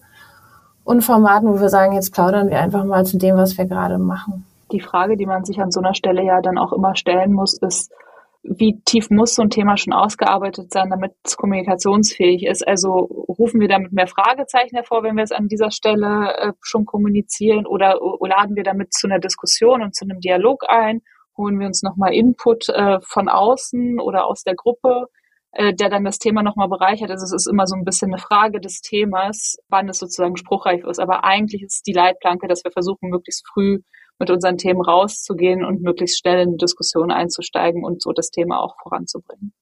und Formaten, wo wir sagen, jetzt plaudern wir einfach mal zu dem, was wir gerade machen. Die Frage, die man sich an so einer Stelle ja dann auch immer stellen muss, ist, wie tief muss so ein Thema schon ausgearbeitet sein, damit es kommunikationsfähig ist? Also rufen wir damit mehr Fragezeichen hervor, wenn wir es an dieser Stelle äh, schon kommunizieren oder, oder laden wir damit zu einer Diskussion und zu einem Dialog ein? Holen wir uns nochmal Input äh, von außen oder aus der Gruppe, äh, der dann das Thema nochmal bereichert? Also es ist immer so ein bisschen eine Frage des Themas, wann es sozusagen spruchreif ist. Aber eigentlich ist die Leitplanke, dass wir versuchen, möglichst früh mit unseren Themen rauszugehen und möglichst schnell in Diskussionen einzusteigen und so das Thema auch voranzubringen.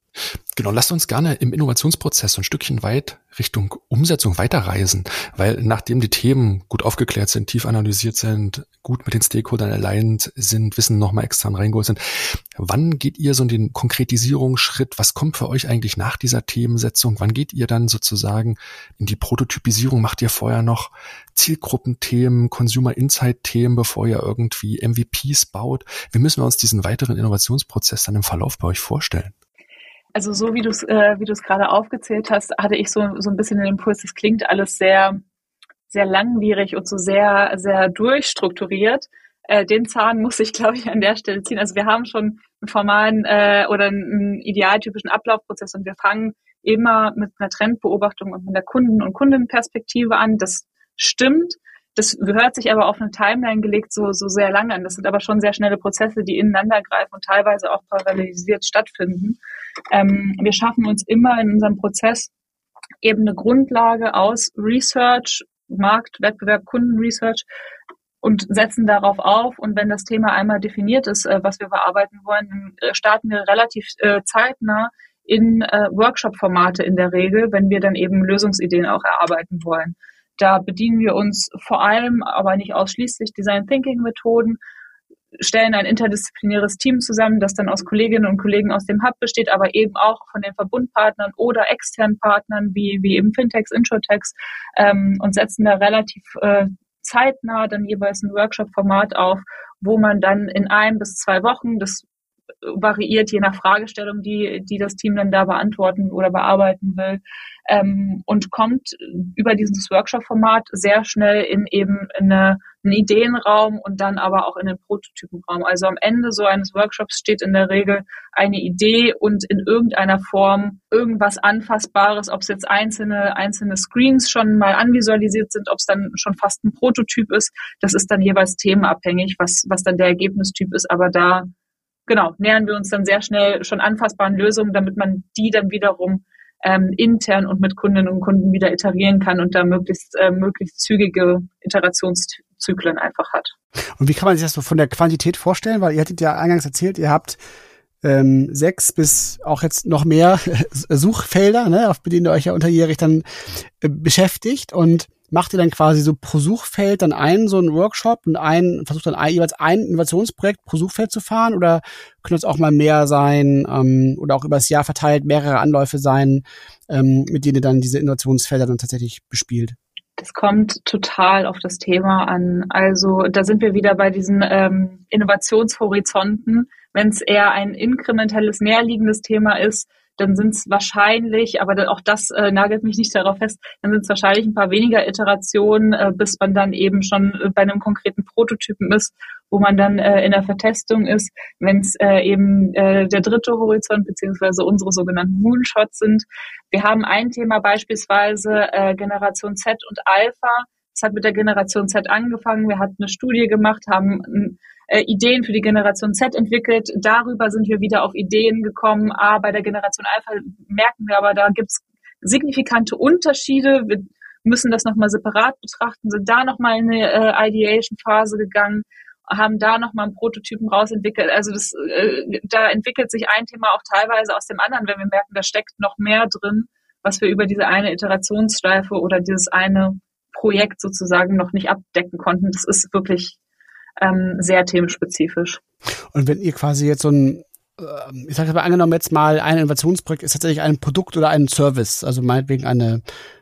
Genau, lasst uns gerne im Innovationsprozess ein Stückchen weit Richtung Umsetzung weiterreisen, weil nachdem die Themen gut aufgeklärt sind, tief analysiert sind, gut mit den Stakeholdern aligned sind, Wissen nochmal extern reingeholt sind, wann geht ihr so in den Konkretisierungsschritt? Was kommt für euch eigentlich nach dieser Themensetzung? Wann geht ihr dann sozusagen in die Prototypisierung? Macht ihr vorher noch Zielgruppenthemen, Consumer Insight Themen, bevor ihr irgendwie MVPs baut? Wie müssen wir uns diesen weiteren Innovationsprozess dann im Verlauf bei euch vorstellen? Also so wie du es äh, wie du es gerade aufgezählt hast, hatte ich so so ein bisschen den Impuls, es klingt alles sehr sehr langwierig und so sehr sehr durchstrukturiert. Äh, den Zahn muss ich, glaube ich, an der Stelle ziehen. Also wir haben schon einen formalen äh, oder einen idealtypischen Ablaufprozess und wir fangen immer mit einer Trendbeobachtung und mit der Kunden- und Kundenperspektive an. Das stimmt. Das gehört sich aber auf eine Timeline gelegt so, so sehr lange an. Das sind aber schon sehr schnelle Prozesse, die ineinander greifen und teilweise auch parallelisiert stattfinden. Ähm, wir schaffen uns immer in unserem Prozess eben eine Grundlage aus Research, Markt, Wettbewerb, Kundenresearch und setzen darauf auf. Und wenn das Thema einmal definiert ist, äh, was wir bearbeiten wollen, dann äh, starten wir relativ äh, zeitnah in Workshop-Formate in der Regel, wenn wir dann eben Lösungsideen auch erarbeiten wollen. Da bedienen wir uns vor allem, aber nicht ausschließlich Design Thinking Methoden, stellen ein interdisziplinäres Team zusammen, das dann aus Kolleginnen und Kollegen aus dem Hub besteht, aber eben auch von den Verbundpartnern oder externen Partnern wie, wie eben Fintechs, Introtechs ähm, und setzen da relativ äh, zeitnah dann jeweils ein Workshop-Format auf, wo man dann in ein bis zwei Wochen, das variiert je nach Fragestellung, die, die das Team dann da beantworten oder bearbeiten will, ähm, und kommt über dieses Workshop-Format sehr schnell in eben eine, einen Ideenraum und dann aber auch in den Prototypenraum. Also am Ende so eines Workshops steht in der Regel eine Idee und in irgendeiner Form irgendwas Anfassbares, ob es jetzt einzelne, einzelne Screens schon mal anvisualisiert sind, ob es dann schon fast ein Prototyp ist. Das ist dann jeweils themenabhängig, was, was dann der Ergebnistyp ist. Aber da, genau, nähern wir uns dann sehr schnell schon anfassbaren Lösungen, damit man die dann wiederum ähm, intern und mit Kundinnen und Kunden wieder iterieren kann und da möglichst, äh, möglichst zügige Iterationszyklen einfach hat. Und wie kann man sich das so von der Quantität vorstellen? Weil ihr hattet ja eingangs erzählt, ihr habt ähm, sechs bis auch jetzt noch mehr Suchfelder, ne, auf denen ihr euch ja unterjährig dann äh, beschäftigt und macht ihr dann quasi so pro Suchfeld dann einen so einen Workshop und einen, versucht dann ein, jeweils ein Innovationsprojekt pro Suchfeld zu fahren oder können es auch mal mehr sein ähm, oder auch über das Jahr verteilt mehrere Anläufe sein, ähm, mit denen ihr dann diese Innovationsfelder dann tatsächlich bespielt? Das kommt total auf das Thema an. Also da sind wir wieder bei diesen ähm, Innovationshorizonten. Wenn es eher ein inkrementelles, näherliegendes Thema ist, dann sind es wahrscheinlich, aber auch das äh, nagelt mich nicht darauf fest, dann sind es wahrscheinlich ein paar weniger Iterationen, äh, bis man dann eben schon äh, bei einem konkreten Prototypen ist, wo man dann äh, in der Vertestung ist, wenn es äh, eben äh, der dritte Horizont beziehungsweise unsere sogenannten Moonshots sind. Wir haben ein Thema beispielsweise äh, Generation Z und Alpha. Es hat mit der Generation Z angefangen. Wir hatten eine Studie gemacht, haben ein äh, Ideen für die Generation Z entwickelt. Darüber sind wir wieder auf Ideen gekommen. Ah, bei der Generation Alpha merken wir aber, da gibt's signifikante Unterschiede. Wir müssen das nochmal separat betrachten, sind da nochmal in eine äh, Ideation-Phase gegangen, haben da nochmal einen Prototypen rausentwickelt. Also das, äh, da entwickelt sich ein Thema auch teilweise aus dem anderen, wenn wir merken, da steckt noch mehr drin, was wir über diese eine Iterationsschleife oder dieses eine Projekt sozusagen noch nicht abdecken konnten. Das ist wirklich ähm, sehr themenspezifisch. Und wenn ihr quasi jetzt so ein ähm, ich sage mal angenommen jetzt mal ein Innovationsprojekt ist tatsächlich ein Produkt oder ein Service, also meinetwegen eine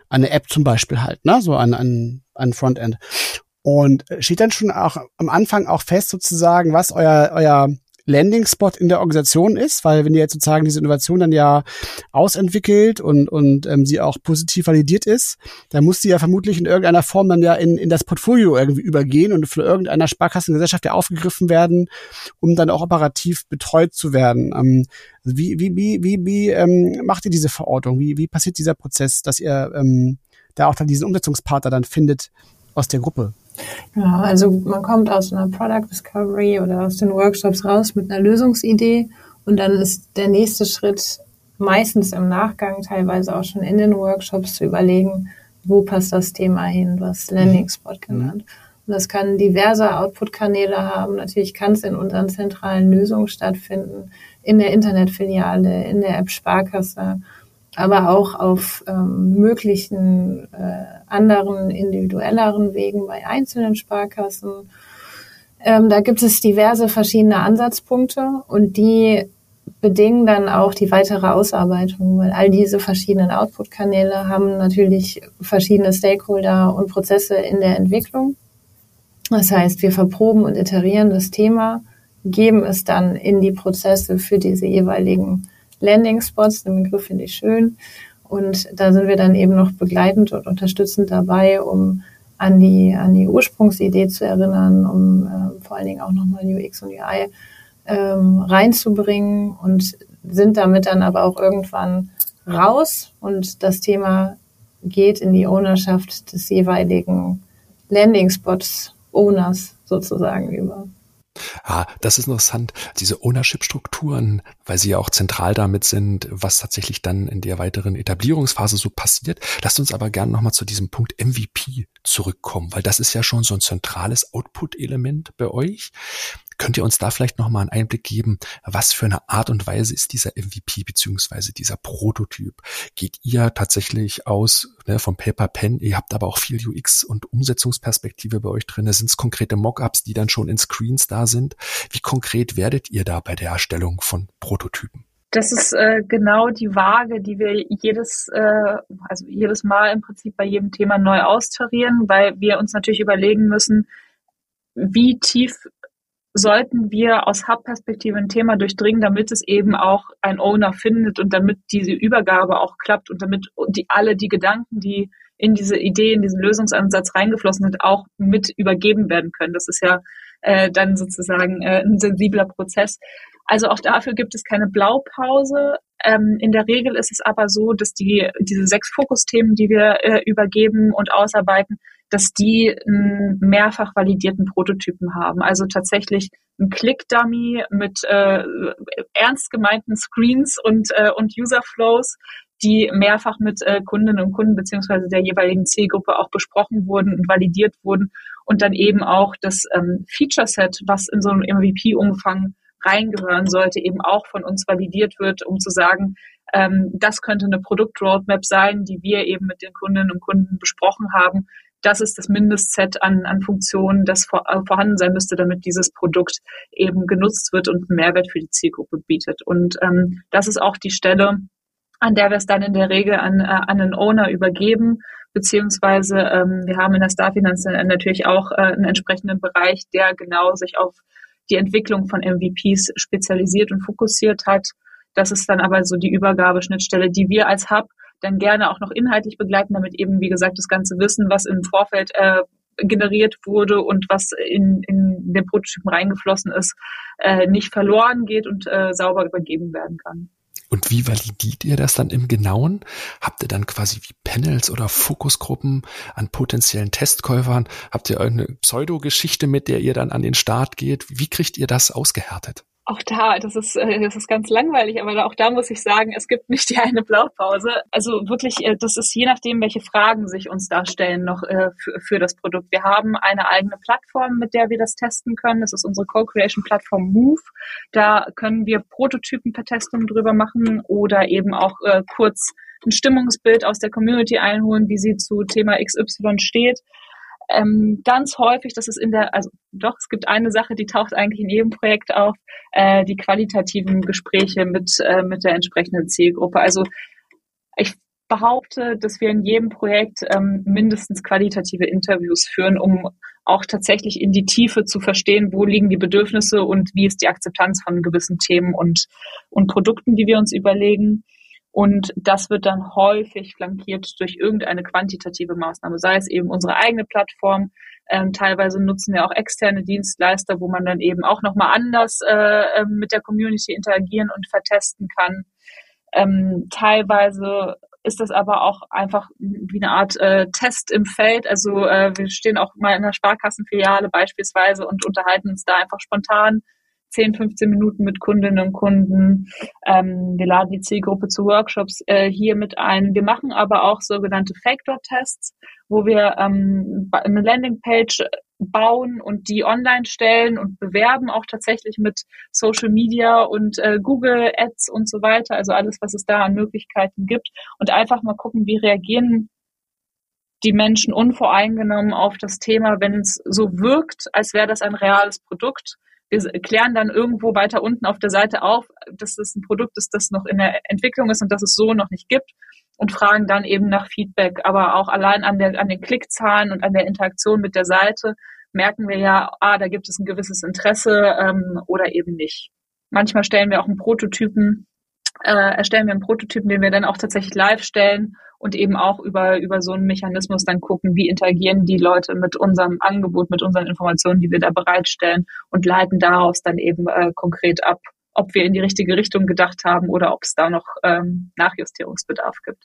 eine App zum Beispiel halt, ne, so ein ein, ein Frontend. Und steht dann schon auch am Anfang auch fest sozusagen, was euer euer Landing-Spot in der Organisation ist, weil wenn ihr jetzt sozusagen diese Innovation dann ja ausentwickelt und, und ähm, sie auch positiv validiert ist, dann muss sie ja vermutlich in irgendeiner Form dann ja in, in das Portfolio irgendwie übergehen und von irgendeiner Sparkassengesellschaft ja aufgegriffen werden, um dann auch operativ betreut zu werden. Ähm, also wie, wie, wie, wie, wie ähm, macht ihr diese Verortung? Wie, wie passiert dieser Prozess, dass ihr ähm, da auch dann diesen Umsetzungspartner dann findet aus der Gruppe? Ja, also man kommt aus einer Product Discovery oder aus den Workshops raus mit einer Lösungsidee und dann ist der nächste Schritt meistens im Nachgang, teilweise auch schon in den Workshops zu überlegen, wo passt das Thema hin, was Landing Spot genannt. Und das kann diverse Output-Kanäle haben. Natürlich kann es in unseren zentralen Lösungen stattfinden, in der Internetfiliale, in der App Sparkasse aber auch auf ähm, möglichen äh, anderen individuelleren Wegen bei einzelnen Sparkassen. Ähm, da gibt es diverse verschiedene Ansatzpunkte und die bedingen dann auch die weitere Ausarbeitung, weil all diese verschiedenen Output-Kanäle haben natürlich verschiedene Stakeholder und Prozesse in der Entwicklung. Das heißt, wir verproben und iterieren das Thema, geben es dann in die Prozesse für diese jeweiligen Landing-Spots, den Begriff finde ich schön. Und da sind wir dann eben noch begleitend und unterstützend dabei, um an die, an die Ursprungsidee zu erinnern, um äh, vor allen Dingen auch nochmal UX und UI ähm, reinzubringen und sind damit dann aber auch irgendwann raus und das Thema geht in die Ownerschaft des jeweiligen Landing Spots Owners sozusagen über. Ah, das ist interessant. Diese Ownership-Strukturen, weil sie ja auch zentral damit sind, was tatsächlich dann in der weiteren Etablierungsphase so passiert. Lasst uns aber gerne nochmal zu diesem Punkt MVP zurückkommen, weil das ist ja schon so ein zentrales Output-Element bei euch. Könnt ihr uns da vielleicht nochmal einen Einblick geben, was für eine Art und Weise ist dieser MVP beziehungsweise dieser Prototyp? Geht ihr tatsächlich aus ne, vom Paper Pen, ihr habt aber auch viel UX und Umsetzungsperspektive bei euch drin, sind es konkrete Mockups, die dann schon in Screens da sind? Wie konkret werdet ihr da bei der Erstellung von Prototypen? Das ist äh, genau die Waage, die wir jedes, äh, also jedes Mal im Prinzip bei jedem Thema neu austarieren, weil wir uns natürlich überlegen müssen, wie tief sollten wir aus Hub-Perspektive ein Thema durchdringen, damit es eben auch ein Owner findet und damit diese Übergabe auch klappt und damit die alle die Gedanken, die in diese Idee, in diesen Lösungsansatz reingeflossen sind, auch mit übergeben werden können. Das ist ja äh, dann sozusagen äh, ein sensibler Prozess. Also auch dafür gibt es keine Blaupause. Ähm, in der Regel ist es aber so, dass die diese sechs Fokusthemen, die wir äh, übergeben und ausarbeiten, dass die einen mehrfach validierten Prototypen haben. Also tatsächlich ein Click-Dummy mit äh, ernst gemeinten Screens und, äh, und User-Flows, die mehrfach mit äh, Kundinnen und Kunden beziehungsweise der jeweiligen Zielgruppe auch besprochen wurden und validiert wurden und dann eben auch das ähm, Feature-Set, was in so einem MVP-Umfang reingehören sollte, eben auch von uns validiert wird, um zu sagen, ähm, das könnte eine Produktroadmap sein, die wir eben mit den Kundinnen und Kunden besprochen haben, das ist das Mindestset an, an Funktionen, das vor, äh, vorhanden sein müsste, damit dieses Produkt eben genutzt wird und Mehrwert für die Zielgruppe bietet. Und ähm, das ist auch die Stelle, an der wir es dann in der Regel an, äh, an einen Owner übergeben, beziehungsweise ähm, wir haben in der Starfinanz natürlich auch äh, einen entsprechenden Bereich, der genau sich auf die Entwicklung von MVPs spezialisiert und fokussiert hat. Das ist dann aber so die Übergabeschnittstelle, die wir als Hub dann gerne auch noch inhaltlich begleiten, damit eben, wie gesagt, das ganze Wissen, was im Vorfeld äh, generiert wurde und was in, in den Prototypen reingeflossen ist, äh, nicht verloren geht und äh, sauber übergeben werden kann. Und wie validiert ihr das dann im Genauen? Habt ihr dann quasi wie Panels oder Fokusgruppen an potenziellen Testkäufern? Habt ihr irgendeine Pseudo-Geschichte, mit der ihr dann an den Start geht? Wie kriegt ihr das ausgehärtet? Auch da, das ist, äh, das ist ganz langweilig, aber auch da muss ich sagen, es gibt nicht die eine Blaupause. Also wirklich, äh, das ist je nachdem, welche Fragen sich uns darstellen noch äh, für, für das Produkt. Wir haben eine eigene Plattform, mit der wir das testen können. Das ist unsere Co-Creation-Plattform Move. Da können wir Prototypen per Testung drüber machen oder eben auch kurz ein Stimmungsbild aus der Community einholen, wie sie zu Thema XY steht ähm, ganz häufig, das ist in der, also doch, es gibt eine Sache, die taucht eigentlich in jedem Projekt auf, äh, die qualitativen Gespräche mit, äh, mit der entsprechenden Zielgruppe. Also ich behaupte, dass wir in jedem Projekt ähm, mindestens qualitative Interviews führen, um auch tatsächlich in die Tiefe zu verstehen, wo liegen die Bedürfnisse und wie ist die Akzeptanz von gewissen Themen und, und Produkten, die wir uns überlegen. Und das wird dann häufig flankiert durch irgendeine quantitative Maßnahme, sei es eben unsere eigene Plattform. Ähm, teilweise nutzen wir auch externe Dienstleister, wo man dann eben auch nochmal anders äh, ähm, mit der Community interagieren und vertesten kann. Ähm, teilweise ist das aber auch einfach wie eine Art äh, Test im Feld. Also äh, wir stehen auch mal in einer Sparkassenfiliale beispielsweise und unterhalten uns da einfach spontan 10, 15 Minuten mit Kundinnen und Kunden. Ähm, wir laden die Zielgruppe zu Workshops äh, hier mit ein. Wir machen aber auch sogenannte Factor-Tests, wo wir ähm, eine Landingpage bauen und die online stellen und bewerben auch tatsächlich mit Social Media und äh, Google Ads und so weiter, also alles, was es da an Möglichkeiten gibt und einfach mal gucken, wie reagieren die Menschen unvoreingenommen auf das Thema, wenn es so wirkt, als wäre das ein reales Produkt wir klären dann irgendwo weiter unten auf der Seite auf, dass das ein Produkt ist, das noch in der Entwicklung ist und das es so noch nicht gibt und fragen dann eben nach Feedback. Aber auch allein an, der, an den Klickzahlen und an der Interaktion mit der Seite merken wir ja, ah, da gibt es ein gewisses Interesse ähm, oder eben nicht. Manchmal stellen wir auch einen Prototypen, äh, erstellen wir einen Prototypen, den wir dann auch tatsächlich live stellen und eben auch über, über so einen Mechanismus dann gucken, wie interagieren die Leute mit unserem Angebot, mit unseren Informationen, die wir da bereitstellen und leiten daraus dann eben äh, konkret ab, ob wir in die richtige Richtung gedacht haben oder ob es da noch ähm, Nachjustierungsbedarf gibt.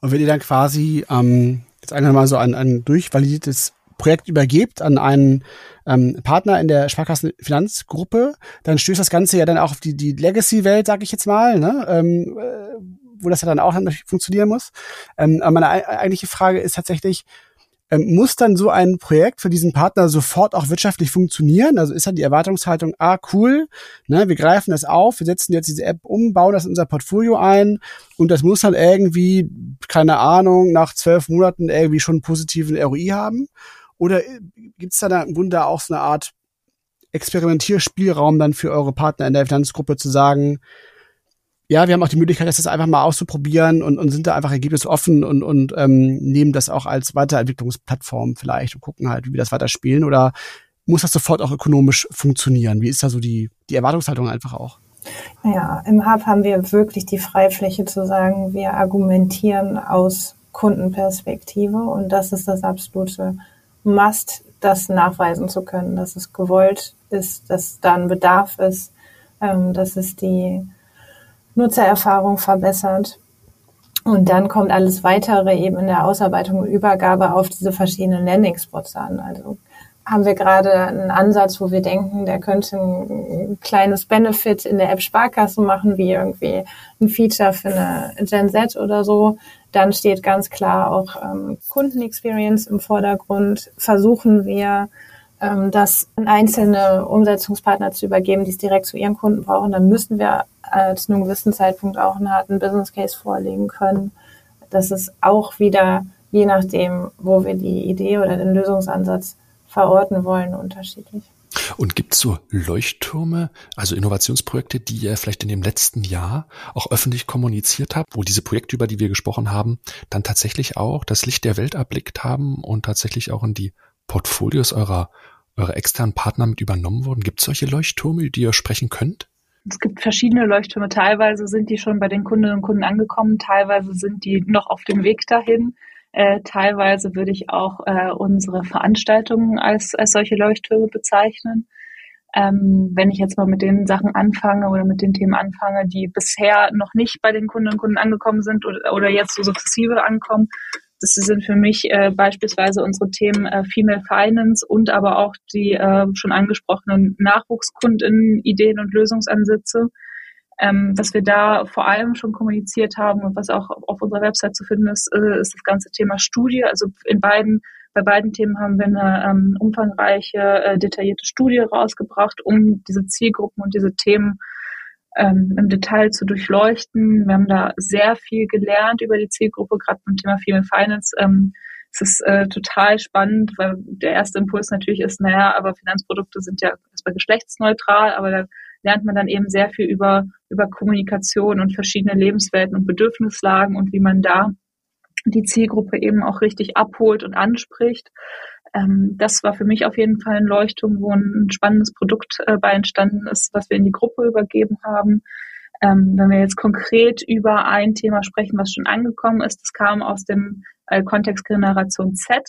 Und wenn ihr dann quasi ähm, jetzt einmal mal so ein, ein durchvalidiertes Projekt übergebt an einen ähm, Partner in der Sparkassenfinanzgruppe, dann stößt das Ganze ja dann auch auf die, die Legacy-Welt, sage ich jetzt mal, ne? ähm, äh, wo das ja dann auch natürlich funktionieren muss. Ähm, aber meine eigentliche Frage ist tatsächlich, ähm, muss dann so ein Projekt für diesen Partner sofort auch wirtschaftlich funktionieren? Also ist dann die Erwartungshaltung, ah, cool, ne, wir greifen das auf, wir setzen jetzt diese App um, bauen das in unser Portfolio ein und das muss dann irgendwie, keine Ahnung, nach zwölf Monaten irgendwie schon einen positiven ROI haben? Oder äh, gibt es da im Grunde auch so eine Art Experimentierspielraum dann für eure Partner in der Finanzgruppe zu sagen, ja, wir haben auch die Möglichkeit, das einfach mal auszuprobieren und, und sind da einfach ergebnisoffen und, und ähm, nehmen das auch als Weiterentwicklungsplattform vielleicht und gucken halt, wie wir das weiterspielen oder muss das sofort auch ökonomisch funktionieren? Wie ist da so die, die Erwartungshaltung einfach auch? Ja, im Hub haben wir wirklich die Freifläche zu sagen, wir argumentieren aus Kundenperspektive und das ist das absolute Must, das nachweisen zu können, dass es gewollt ist, dass da ein Bedarf ist, ähm, dass es die Nutzererfahrung verbessert. Und dann kommt alles weitere eben in der Ausarbeitung und Übergabe auf diese verschiedenen Landing-Spots an. Also haben wir gerade einen Ansatz, wo wir denken, der könnte ein kleines Benefit in der App Sparkasse machen, wie irgendwie ein Feature für eine Gen Z oder so. Dann steht ganz klar auch ähm, Kundenexperience im Vordergrund. Versuchen wir, ähm, das an einzelne Umsetzungspartner zu übergeben, die es direkt zu ihren Kunden brauchen. Dann müssen wir äh, zu einem gewissen Zeitpunkt auch einen harten Business Case vorlegen können. Das ist auch wieder, je nachdem, wo wir die Idee oder den Lösungsansatz verorten wollen, unterschiedlich. Und gibt es so Leuchttürme, also Innovationsprojekte, die ihr vielleicht in dem letzten Jahr auch öffentlich kommuniziert habt, wo diese Projekte, über die wir gesprochen haben, dann tatsächlich auch das Licht der Welt erblickt haben und tatsächlich auch in die Portfolios eurer, eurer externen Partner mit übernommen wurden? Gibt es solche Leuchttürme, die ihr sprechen könnt? Es gibt verschiedene Leuchttürme. Teilweise sind die schon bei den Kundinnen und Kunden angekommen, teilweise sind die noch auf dem Weg dahin. Äh, teilweise würde ich auch äh, unsere Veranstaltungen als, als solche Leuchttürme bezeichnen. Ähm, wenn ich jetzt mal mit den Sachen anfange oder mit den Themen anfange, die bisher noch nicht bei den Kundinnen und Kunden angekommen sind oder, oder jetzt so sukzessive ankommen, das sind für mich äh, beispielsweise unsere Themen äh, Female Finance und aber auch die äh, schon angesprochenen Nachwuchskundinnen, Ideen und Lösungsansätze. Ähm, was wir da vor allem schon kommuniziert haben und was auch auf unserer Website zu finden ist, äh, ist das ganze Thema Studie. Also in beiden, bei beiden Themen haben wir eine ähm, umfangreiche, äh, detaillierte Studie rausgebracht, um diese Zielgruppen und diese Themen ähm, im Detail zu durchleuchten. Wir haben da sehr viel gelernt über die Zielgruppe, gerade beim Thema Female Finance. Ähm, es ist äh, total spannend, weil der erste Impuls natürlich ist, naja, aber Finanzprodukte sind ja erstmal geschlechtsneutral, aber da lernt man dann eben sehr viel über, über Kommunikation und verschiedene Lebenswelten und Bedürfnislagen und wie man da die Zielgruppe eben auch richtig abholt und anspricht. Ähm, das war für mich auf jeden Fall ein Leuchtturm, wo ein spannendes Produkt äh, bei entstanden ist, was wir in die Gruppe übergeben haben. Ähm, wenn wir jetzt konkret über ein Thema sprechen, was schon angekommen ist, das kam aus dem äh, Kontext Generation Z.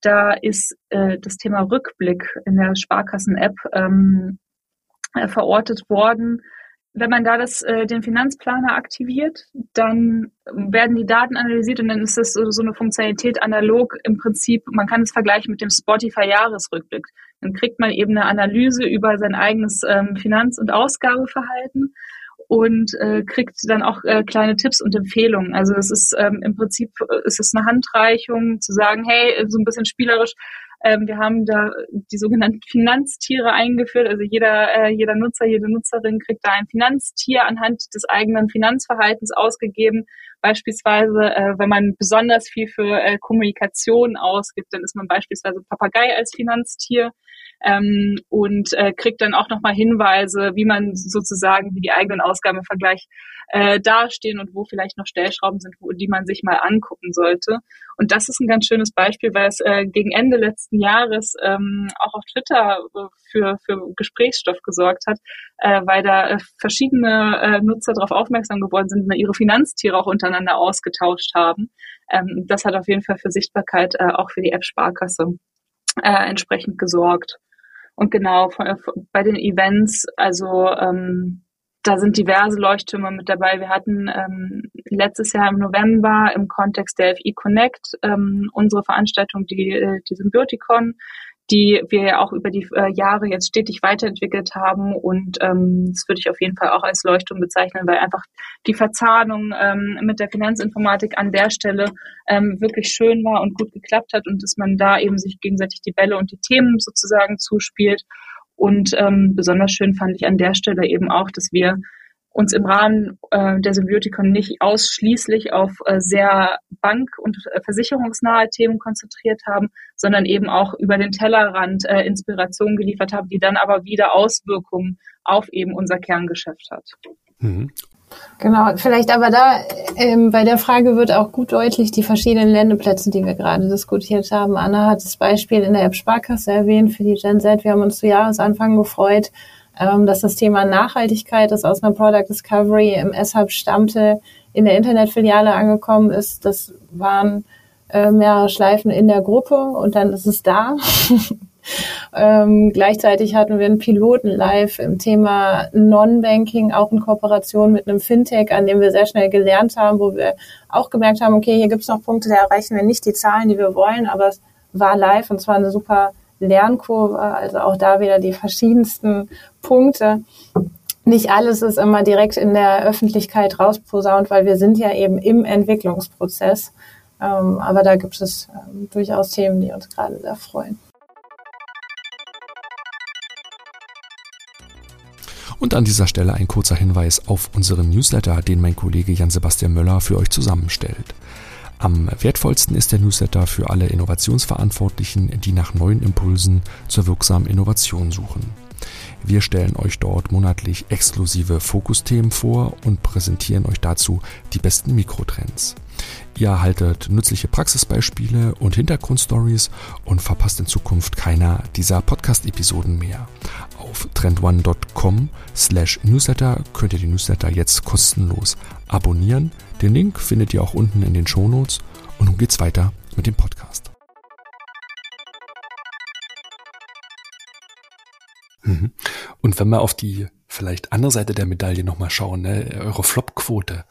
Da ist äh, das Thema Rückblick in der Sparkassen-App ähm, äh, verortet worden, wenn man da das, äh, den Finanzplaner aktiviert, dann werden die Daten analysiert und dann ist das so, so eine Funktionalität analog im Prinzip, man kann es vergleichen mit dem Spotify-Jahresrückblick. Dann kriegt man eben eine Analyse über sein eigenes ähm, Finanz- und Ausgabeverhalten und äh, kriegt dann auch äh, kleine Tipps und Empfehlungen. Also es ist ähm, im Prinzip äh, es ist eine Handreichung zu sagen, hey, so ein bisschen spielerisch, ähm, wir haben da die sogenannten Finanztiere eingeführt. Also jeder, äh, jeder Nutzer, jede Nutzerin kriegt da ein Finanztier anhand des eigenen Finanzverhaltens ausgegeben. Beispielsweise, äh, wenn man besonders viel für äh, Kommunikation ausgibt, dann ist man beispielsweise Papagei als Finanztier ähm, und äh, kriegt dann auch nochmal Hinweise, wie man sozusagen, wie die eigenen Ausgaben im Vergleich äh, dastehen und wo vielleicht noch Stellschrauben sind, wo, die man sich mal angucken sollte. Und das ist ein ganz schönes Beispiel, weil es äh, gegen Ende letzten Jahres ähm, auch auf Twitter äh, für, für Gesprächsstoff gesorgt hat, äh, weil da äh, verschiedene äh, Nutzer darauf aufmerksam geworden sind und ihre Finanztiere auch untereinander ausgetauscht haben. Ähm, das hat auf jeden Fall für Sichtbarkeit äh, auch für die App Sparkasse äh, entsprechend gesorgt. Und genau bei den Events, also ähm, da sind diverse Leuchttürme mit dabei. Wir hatten ähm, letztes Jahr im November im Kontext der FI Connect ähm, unsere Veranstaltung, die, äh, die Symbioticon, die wir ja auch über die äh, Jahre jetzt stetig weiterentwickelt haben. Und ähm, das würde ich auf jeden Fall auch als Leuchtturm bezeichnen, weil einfach die Verzahnung ähm, mit der Finanzinformatik an der Stelle ähm, wirklich schön war und gut geklappt hat und dass man da eben sich gegenseitig die Bälle und die Themen sozusagen zuspielt. Und ähm, besonders schön fand ich an der Stelle eben auch, dass wir uns im Rahmen äh, der Symbiotikon nicht ausschließlich auf äh, sehr bank- und äh, versicherungsnahe Themen konzentriert haben, sondern eben auch über den Tellerrand äh, Inspiration geliefert haben, die dann aber wieder Auswirkungen auf eben unser Kerngeschäft hat. Mhm. Genau, vielleicht aber da ähm, bei der Frage wird auch gut deutlich die verschiedenen Ländeplätze, die wir gerade diskutiert haben. Anna hat das Beispiel in der App Sparkasse erwähnt für die Gen Z. Wir haben uns zu Jahresanfang gefreut, ähm, dass das Thema Nachhaltigkeit, das aus einer Product Discovery im S-Hub stammte, in der Internetfiliale angekommen ist. Das waren äh, mehrere Schleifen in der Gruppe und dann ist es da. ähm, gleichzeitig hatten wir einen Piloten live im Thema Non-Banking, auch in Kooperation mit einem Fintech, an dem wir sehr schnell gelernt haben, wo wir auch gemerkt haben, okay, hier gibt es noch Punkte, da erreichen wir nicht die Zahlen, die wir wollen, aber es war live und zwar eine super Lernkurve, also auch da wieder die verschiedensten Punkte. Nicht alles ist immer direkt in der Öffentlichkeit rausposaunt, weil wir sind ja eben im Entwicklungsprozess. Ähm, aber da gibt es ähm, durchaus Themen, die uns gerade sehr freuen. Und an dieser Stelle ein kurzer Hinweis auf unseren Newsletter, den mein Kollege Jan-Sebastian Möller für euch zusammenstellt. Am wertvollsten ist der Newsletter für alle Innovationsverantwortlichen, die nach neuen Impulsen zur wirksamen Innovation suchen. Wir stellen euch dort monatlich exklusive Fokusthemen vor und präsentieren euch dazu die besten Mikrotrends. Ihr erhaltet nützliche Praxisbeispiele und Hintergrundstories und verpasst in Zukunft keiner dieser Podcast-Episoden mehr. Auf trendone.com slash newsletter könnt ihr die Newsletter jetzt kostenlos abonnieren den Link findet ihr auch unten in den Shownotes und nun geht's weiter mit dem Podcast. Und wenn wir auf die vielleicht andere Seite der Medaille nochmal schauen, ne? eure Flop-Quote.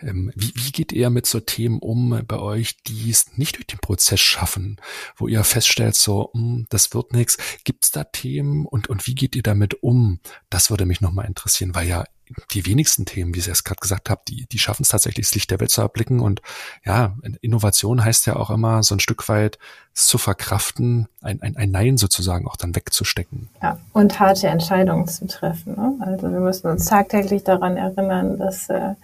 Ähm, wie, wie geht ihr mit so Themen um bei euch, die es nicht durch den Prozess schaffen, wo ihr feststellt, so, mh, hm, das wird nichts. Gibt es da Themen und, und wie geht ihr damit um? Das würde mich nochmal interessieren, weil ja die wenigsten Themen, wie ich es gerade gesagt habe, die, die schaffen es tatsächlich, das Licht der Welt zu erblicken. Und ja, Innovation heißt ja auch immer, so ein Stück weit zu verkraften, ein, ein, ein Nein sozusagen auch dann wegzustecken. Ja, und harte Entscheidungen zu treffen. Ne? Also wir müssen uns tagtäglich daran erinnern, dass äh,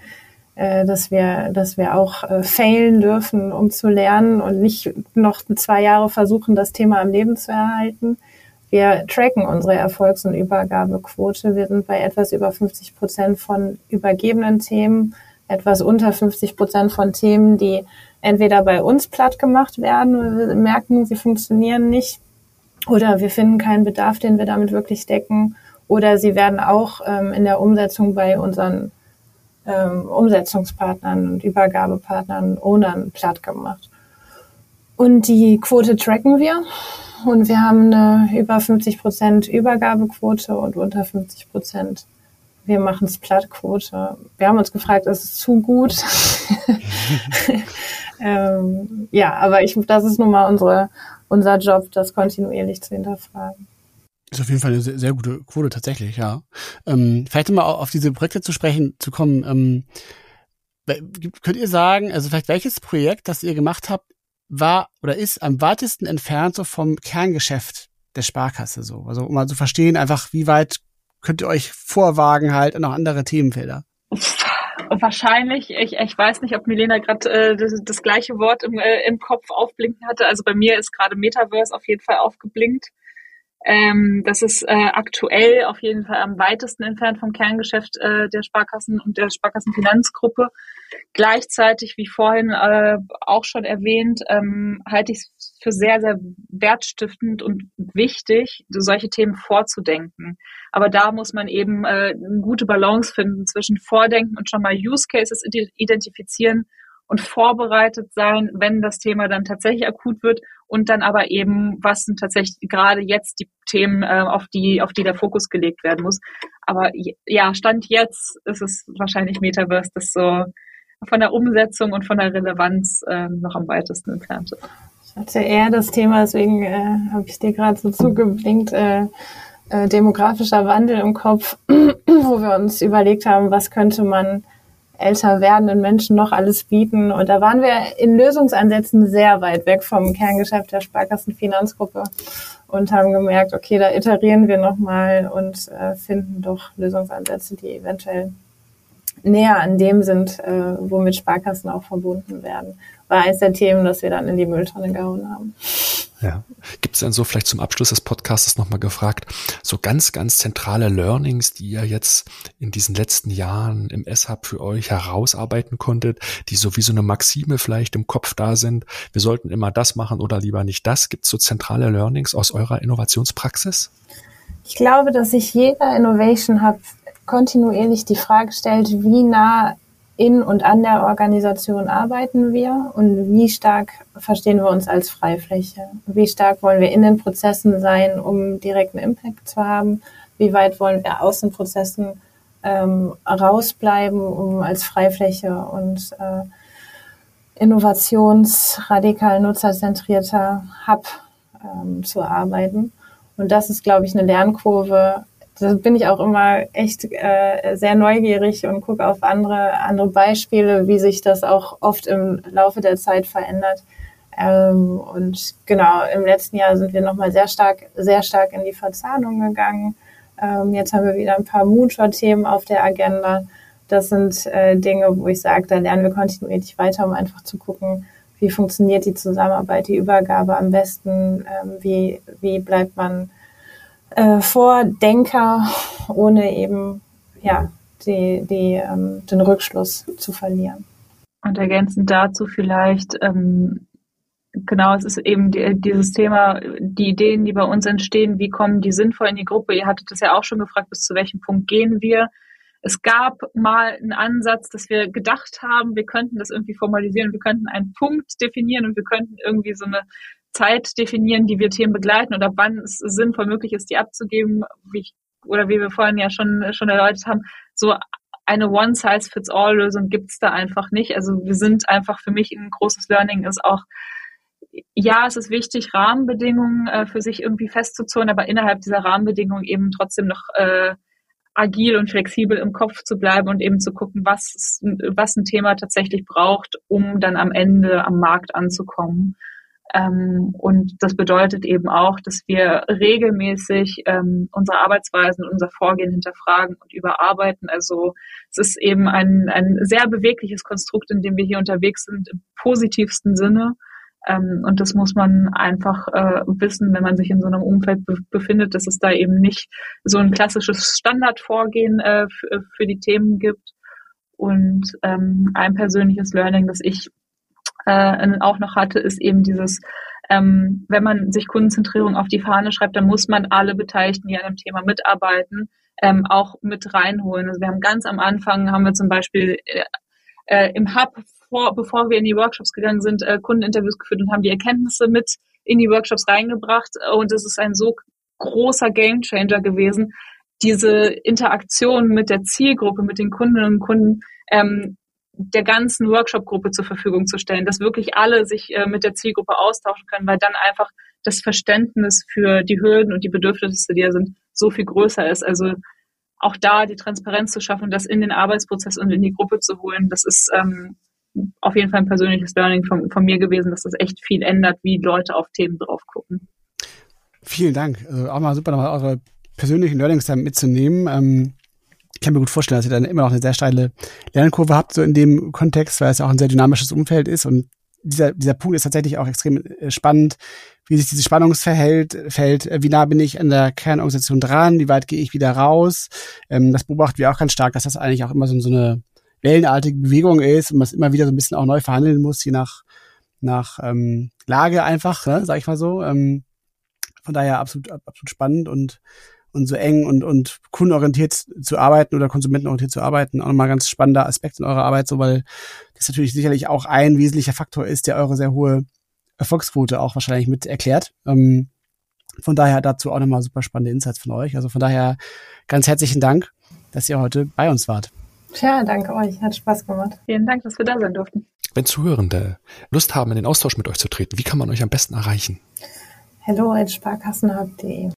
äh dass wir, dass wir auch äh, failen dürfen, um zu lernen und nicht noch zwei Jahre versuchen, das Thema am Leben zu erhalten. Wir tracken unsere Erfolgs- und Übergabequote. Wir sind bei etwas über 50 Prozent von übergebenen Themen, etwas unter 50 Prozent von Themen, die entweder bei uns platt gemacht werden, wir merken, sie funktionieren nicht, oder wir finden keinen Bedarf, den wir damit wirklich decken, oder sie werden auch ähm, in der Umsetzung bei unseren ähm, Umsetzungspartnern und Übergabepartnern, Ownern platt gemacht. Und die Quote tracken wir und wir haben eine über 50 Prozent Übergabequote und unter 50 Prozent wir machen es Plattquote. Wir haben uns gefragt, ist es zu gut? ähm, ja, aber ich, das ist nun mal unsere, unser Job, das kontinuierlich zu hinterfragen. Ist auf jeden Fall eine sehr, sehr gute Quote tatsächlich, ja. Ähm, vielleicht mal auf diese Projekte zu sprechen zu kommen. Ähm, könnt ihr sagen, also vielleicht welches Projekt, das ihr gemacht habt, war oder ist am weitesten entfernt so vom Kerngeschäft der Sparkasse so. Also um mal zu verstehen, einfach wie weit könnt ihr euch vorwagen halt noch andere Themenfelder? Wahrscheinlich. Ich, ich weiß nicht, ob Milena gerade äh, das, das, gleiche Wort im, äh, im Kopf aufblinken hatte. Also bei mir ist gerade Metaverse auf jeden Fall aufgeblinkt. Ähm, das ist äh, aktuell auf jeden Fall am weitesten entfernt vom Kerngeschäft äh, der Sparkassen und der Sparkassenfinanzgruppe. Gleichzeitig, wie vorhin äh, auch schon erwähnt, ähm, halte ich es für sehr, sehr wertstiftend und wichtig, solche Themen vorzudenken. Aber da muss man eben äh, eine gute Balance finden zwischen Vordenken und schon mal Use Cases identifizieren und vorbereitet sein, wenn das Thema dann tatsächlich akut wird und dann aber eben, was sind tatsächlich gerade jetzt die Themen, äh, auf die, auf die der Fokus gelegt werden muss. Aber ja, Stand jetzt ist es wahrscheinlich Metaverse, das so von der Umsetzung und von der Relevanz äh, noch am weitesten entfernt ist. Ich hatte eher das Thema, deswegen äh, habe ich dir gerade so zugeblinkt, äh, äh, demografischer Wandel im Kopf, wo wir uns überlegt haben, was könnte man älter werdenden Menschen noch alles bieten. Und da waren wir in Lösungsansätzen sehr weit weg vom Kerngeschäft der Sparkassenfinanzgruppe und haben gemerkt, okay, da iterieren wir nochmal und äh, finden doch Lösungsansätze, die eventuell näher an dem sind, äh, womit Sparkassen auch verbunden werden. War eines der Themen, das wir dann in die Mülltonne gehauen haben. Ja. Gibt es denn so vielleicht zum Abschluss des Podcasts nochmal gefragt, so ganz, ganz zentrale Learnings, die ihr jetzt in diesen letzten Jahren im S-Hub für euch herausarbeiten konntet, die so wie so eine Maxime vielleicht im Kopf da sind, wir sollten immer das machen oder lieber nicht das? Gibt es so zentrale Learnings aus eurer Innovationspraxis? Ich glaube, dass sich jeder Innovation Hub kontinuierlich die Frage stellt, wie nah in und an der Organisation arbeiten wir und wie stark verstehen wir uns als Freifläche? Wie stark wollen wir in den Prozessen sein, um direkten Impact zu haben? Wie weit wollen wir aus den Prozessen ähm, rausbleiben, um als Freifläche und äh, innovationsradikal nutzerzentrierter Hub ähm, zu arbeiten? Und das ist, glaube ich, eine Lernkurve, da bin ich auch immer echt äh, sehr neugierig und gucke auf andere, andere Beispiele, wie sich das auch oft im Laufe der Zeit verändert. Ähm, und genau, im letzten Jahr sind wir nochmal sehr stark, sehr stark in die Verzahnung gegangen. Ähm, jetzt haben wir wieder ein paar Moonshot-Themen auf der Agenda. Das sind äh, Dinge, wo ich sage, da lernen wir kontinuierlich weiter, um einfach zu gucken, wie funktioniert die Zusammenarbeit, die Übergabe am besten, ähm, wie, wie bleibt man äh, Vordenker, ohne eben ja die, die, ähm, den Rückschluss zu verlieren. Und ergänzend dazu vielleicht, ähm, genau, es ist eben die, dieses Thema, die Ideen, die bei uns entstehen, wie kommen die sinnvoll in die Gruppe? Ihr hattet das ja auch schon gefragt, bis zu welchem Punkt gehen wir? Es gab mal einen Ansatz, dass wir gedacht haben, wir könnten das irgendwie formalisieren, wir könnten einen Punkt definieren und wir könnten irgendwie so eine Zeit definieren, die wir Themen begleiten oder wann es sinnvoll möglich ist, die abzugeben, wie ich, oder wie wir vorhin ja schon, schon erläutert haben, so eine One-Size-Fits-All-Lösung gibt's da einfach nicht. Also wir sind einfach für mich ein großes Learning ist auch, ja, es ist wichtig, Rahmenbedingungen äh, für sich irgendwie festzuzurren, aber innerhalb dieser Rahmenbedingungen eben trotzdem noch äh, agil und flexibel im Kopf zu bleiben und eben zu gucken, was, was ein Thema tatsächlich braucht, um dann am Ende am Markt anzukommen. Ähm, und das bedeutet eben auch, dass wir regelmäßig ähm, unsere Arbeitsweisen und unser Vorgehen hinterfragen und überarbeiten. Also es ist eben ein, ein sehr bewegliches Konstrukt, in dem wir hier unterwegs sind, im positivsten Sinne. Ähm, und das muss man einfach äh, wissen, wenn man sich in so einem Umfeld be befindet, dass es da eben nicht so ein klassisches Standardvorgehen äh, für die Themen gibt. Und ähm, ein persönliches Learning, das ich äh, auch noch hatte, ist eben dieses, ähm, wenn man sich Kundenzentrierung auf die Fahne schreibt, dann muss man alle Beteiligten, die an einem Thema mitarbeiten, ähm, auch mit reinholen. Also wir haben ganz am Anfang, haben wir zum Beispiel äh, äh, im Hub, vor, bevor wir in die Workshops gegangen sind, äh, Kundeninterviews geführt und haben die Erkenntnisse mit in die Workshops reingebracht. Und es ist ein so großer Gamechanger gewesen, diese Interaktion mit der Zielgruppe, mit den Kundinnen und Kunden ähm, der ganzen Workshop-Gruppe zur Verfügung zu stellen, dass wirklich alle sich äh, mit der Zielgruppe austauschen können, weil dann einfach das Verständnis für die Hürden und die Bedürfnisse, die da sind, so viel größer ist. Also auch da die Transparenz zu schaffen, das in den Arbeitsprozess und in die Gruppe zu holen, das ist ähm, auf jeden Fall ein persönliches Learning von, von mir gewesen, dass das echt viel ändert, wie Leute auf Themen drauf gucken. Vielen Dank. Also auch mal super, nochmal eure persönlichen Learnings da mitzunehmen. Ähm, ich kann mir gut vorstellen, dass ihr dann immer noch eine sehr steile Lernkurve habt, so in dem Kontext, weil es ja auch ein sehr dynamisches Umfeld ist. Und dieser, dieser Punkt ist tatsächlich auch extrem äh, spannend, wie sich dieses Spannungsfeld, fällt, äh, wie nah bin ich an der Kernorganisation dran, wie weit gehe ich wieder raus. Ähm, das beobachten wir auch ganz stark, dass das eigentlich auch immer so, so eine wellenartige Bewegung ist und man es immer wieder so ein bisschen auch neu verhandeln muss, je nach, nach ähm, Lage einfach, ne, sag ich mal so. Ähm, von daher absolut, absolut spannend und und so eng und, und kundenorientiert zu arbeiten oder konsumentenorientiert zu arbeiten. Auch nochmal ganz spannender Aspekt in eurer Arbeit, so weil das natürlich sicherlich auch ein wesentlicher Faktor ist, der eure sehr hohe Erfolgsquote auch wahrscheinlich mit erklärt. Ähm, von daher dazu auch nochmal super spannende Insights von euch. Also von daher ganz herzlichen Dank, dass ihr heute bei uns wart. Tja, danke euch. Hat Spaß gemacht. Vielen Dank, dass wir da sein durften. Wenn Zuhörende Lust haben, in den Austausch mit euch zu treten, wie kann man euch am besten erreichen? Hello at sparkassenhub.de.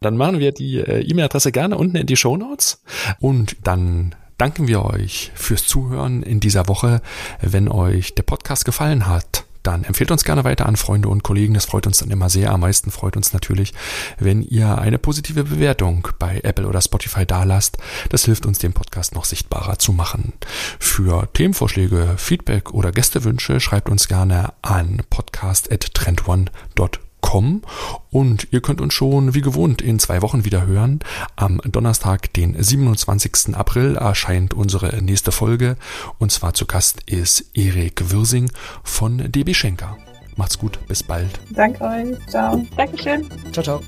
Dann machen wir die äh, E-Mail-Adresse gerne unten in die Show Notes und dann danken wir euch fürs Zuhören in dieser Woche. Wenn euch der Podcast gefallen hat, dann empfehlt uns gerne weiter an Freunde und Kollegen. Das freut uns dann immer sehr. Am meisten freut uns natürlich, wenn ihr eine positive Bewertung bei Apple oder Spotify dalasst. Das hilft uns, den Podcast noch sichtbarer zu machen. Für Themenvorschläge, Feedback oder Gästewünsche schreibt uns gerne an podcast.trendone.com kommen und ihr könnt uns schon wie gewohnt in zwei Wochen wieder hören. Am Donnerstag, den 27. April, erscheint unsere nächste Folge und zwar zu Gast ist Erik Wirsing von DB Schenker. Macht's gut, bis bald. Danke euch. Ciao. Dankeschön. Ciao, ciao.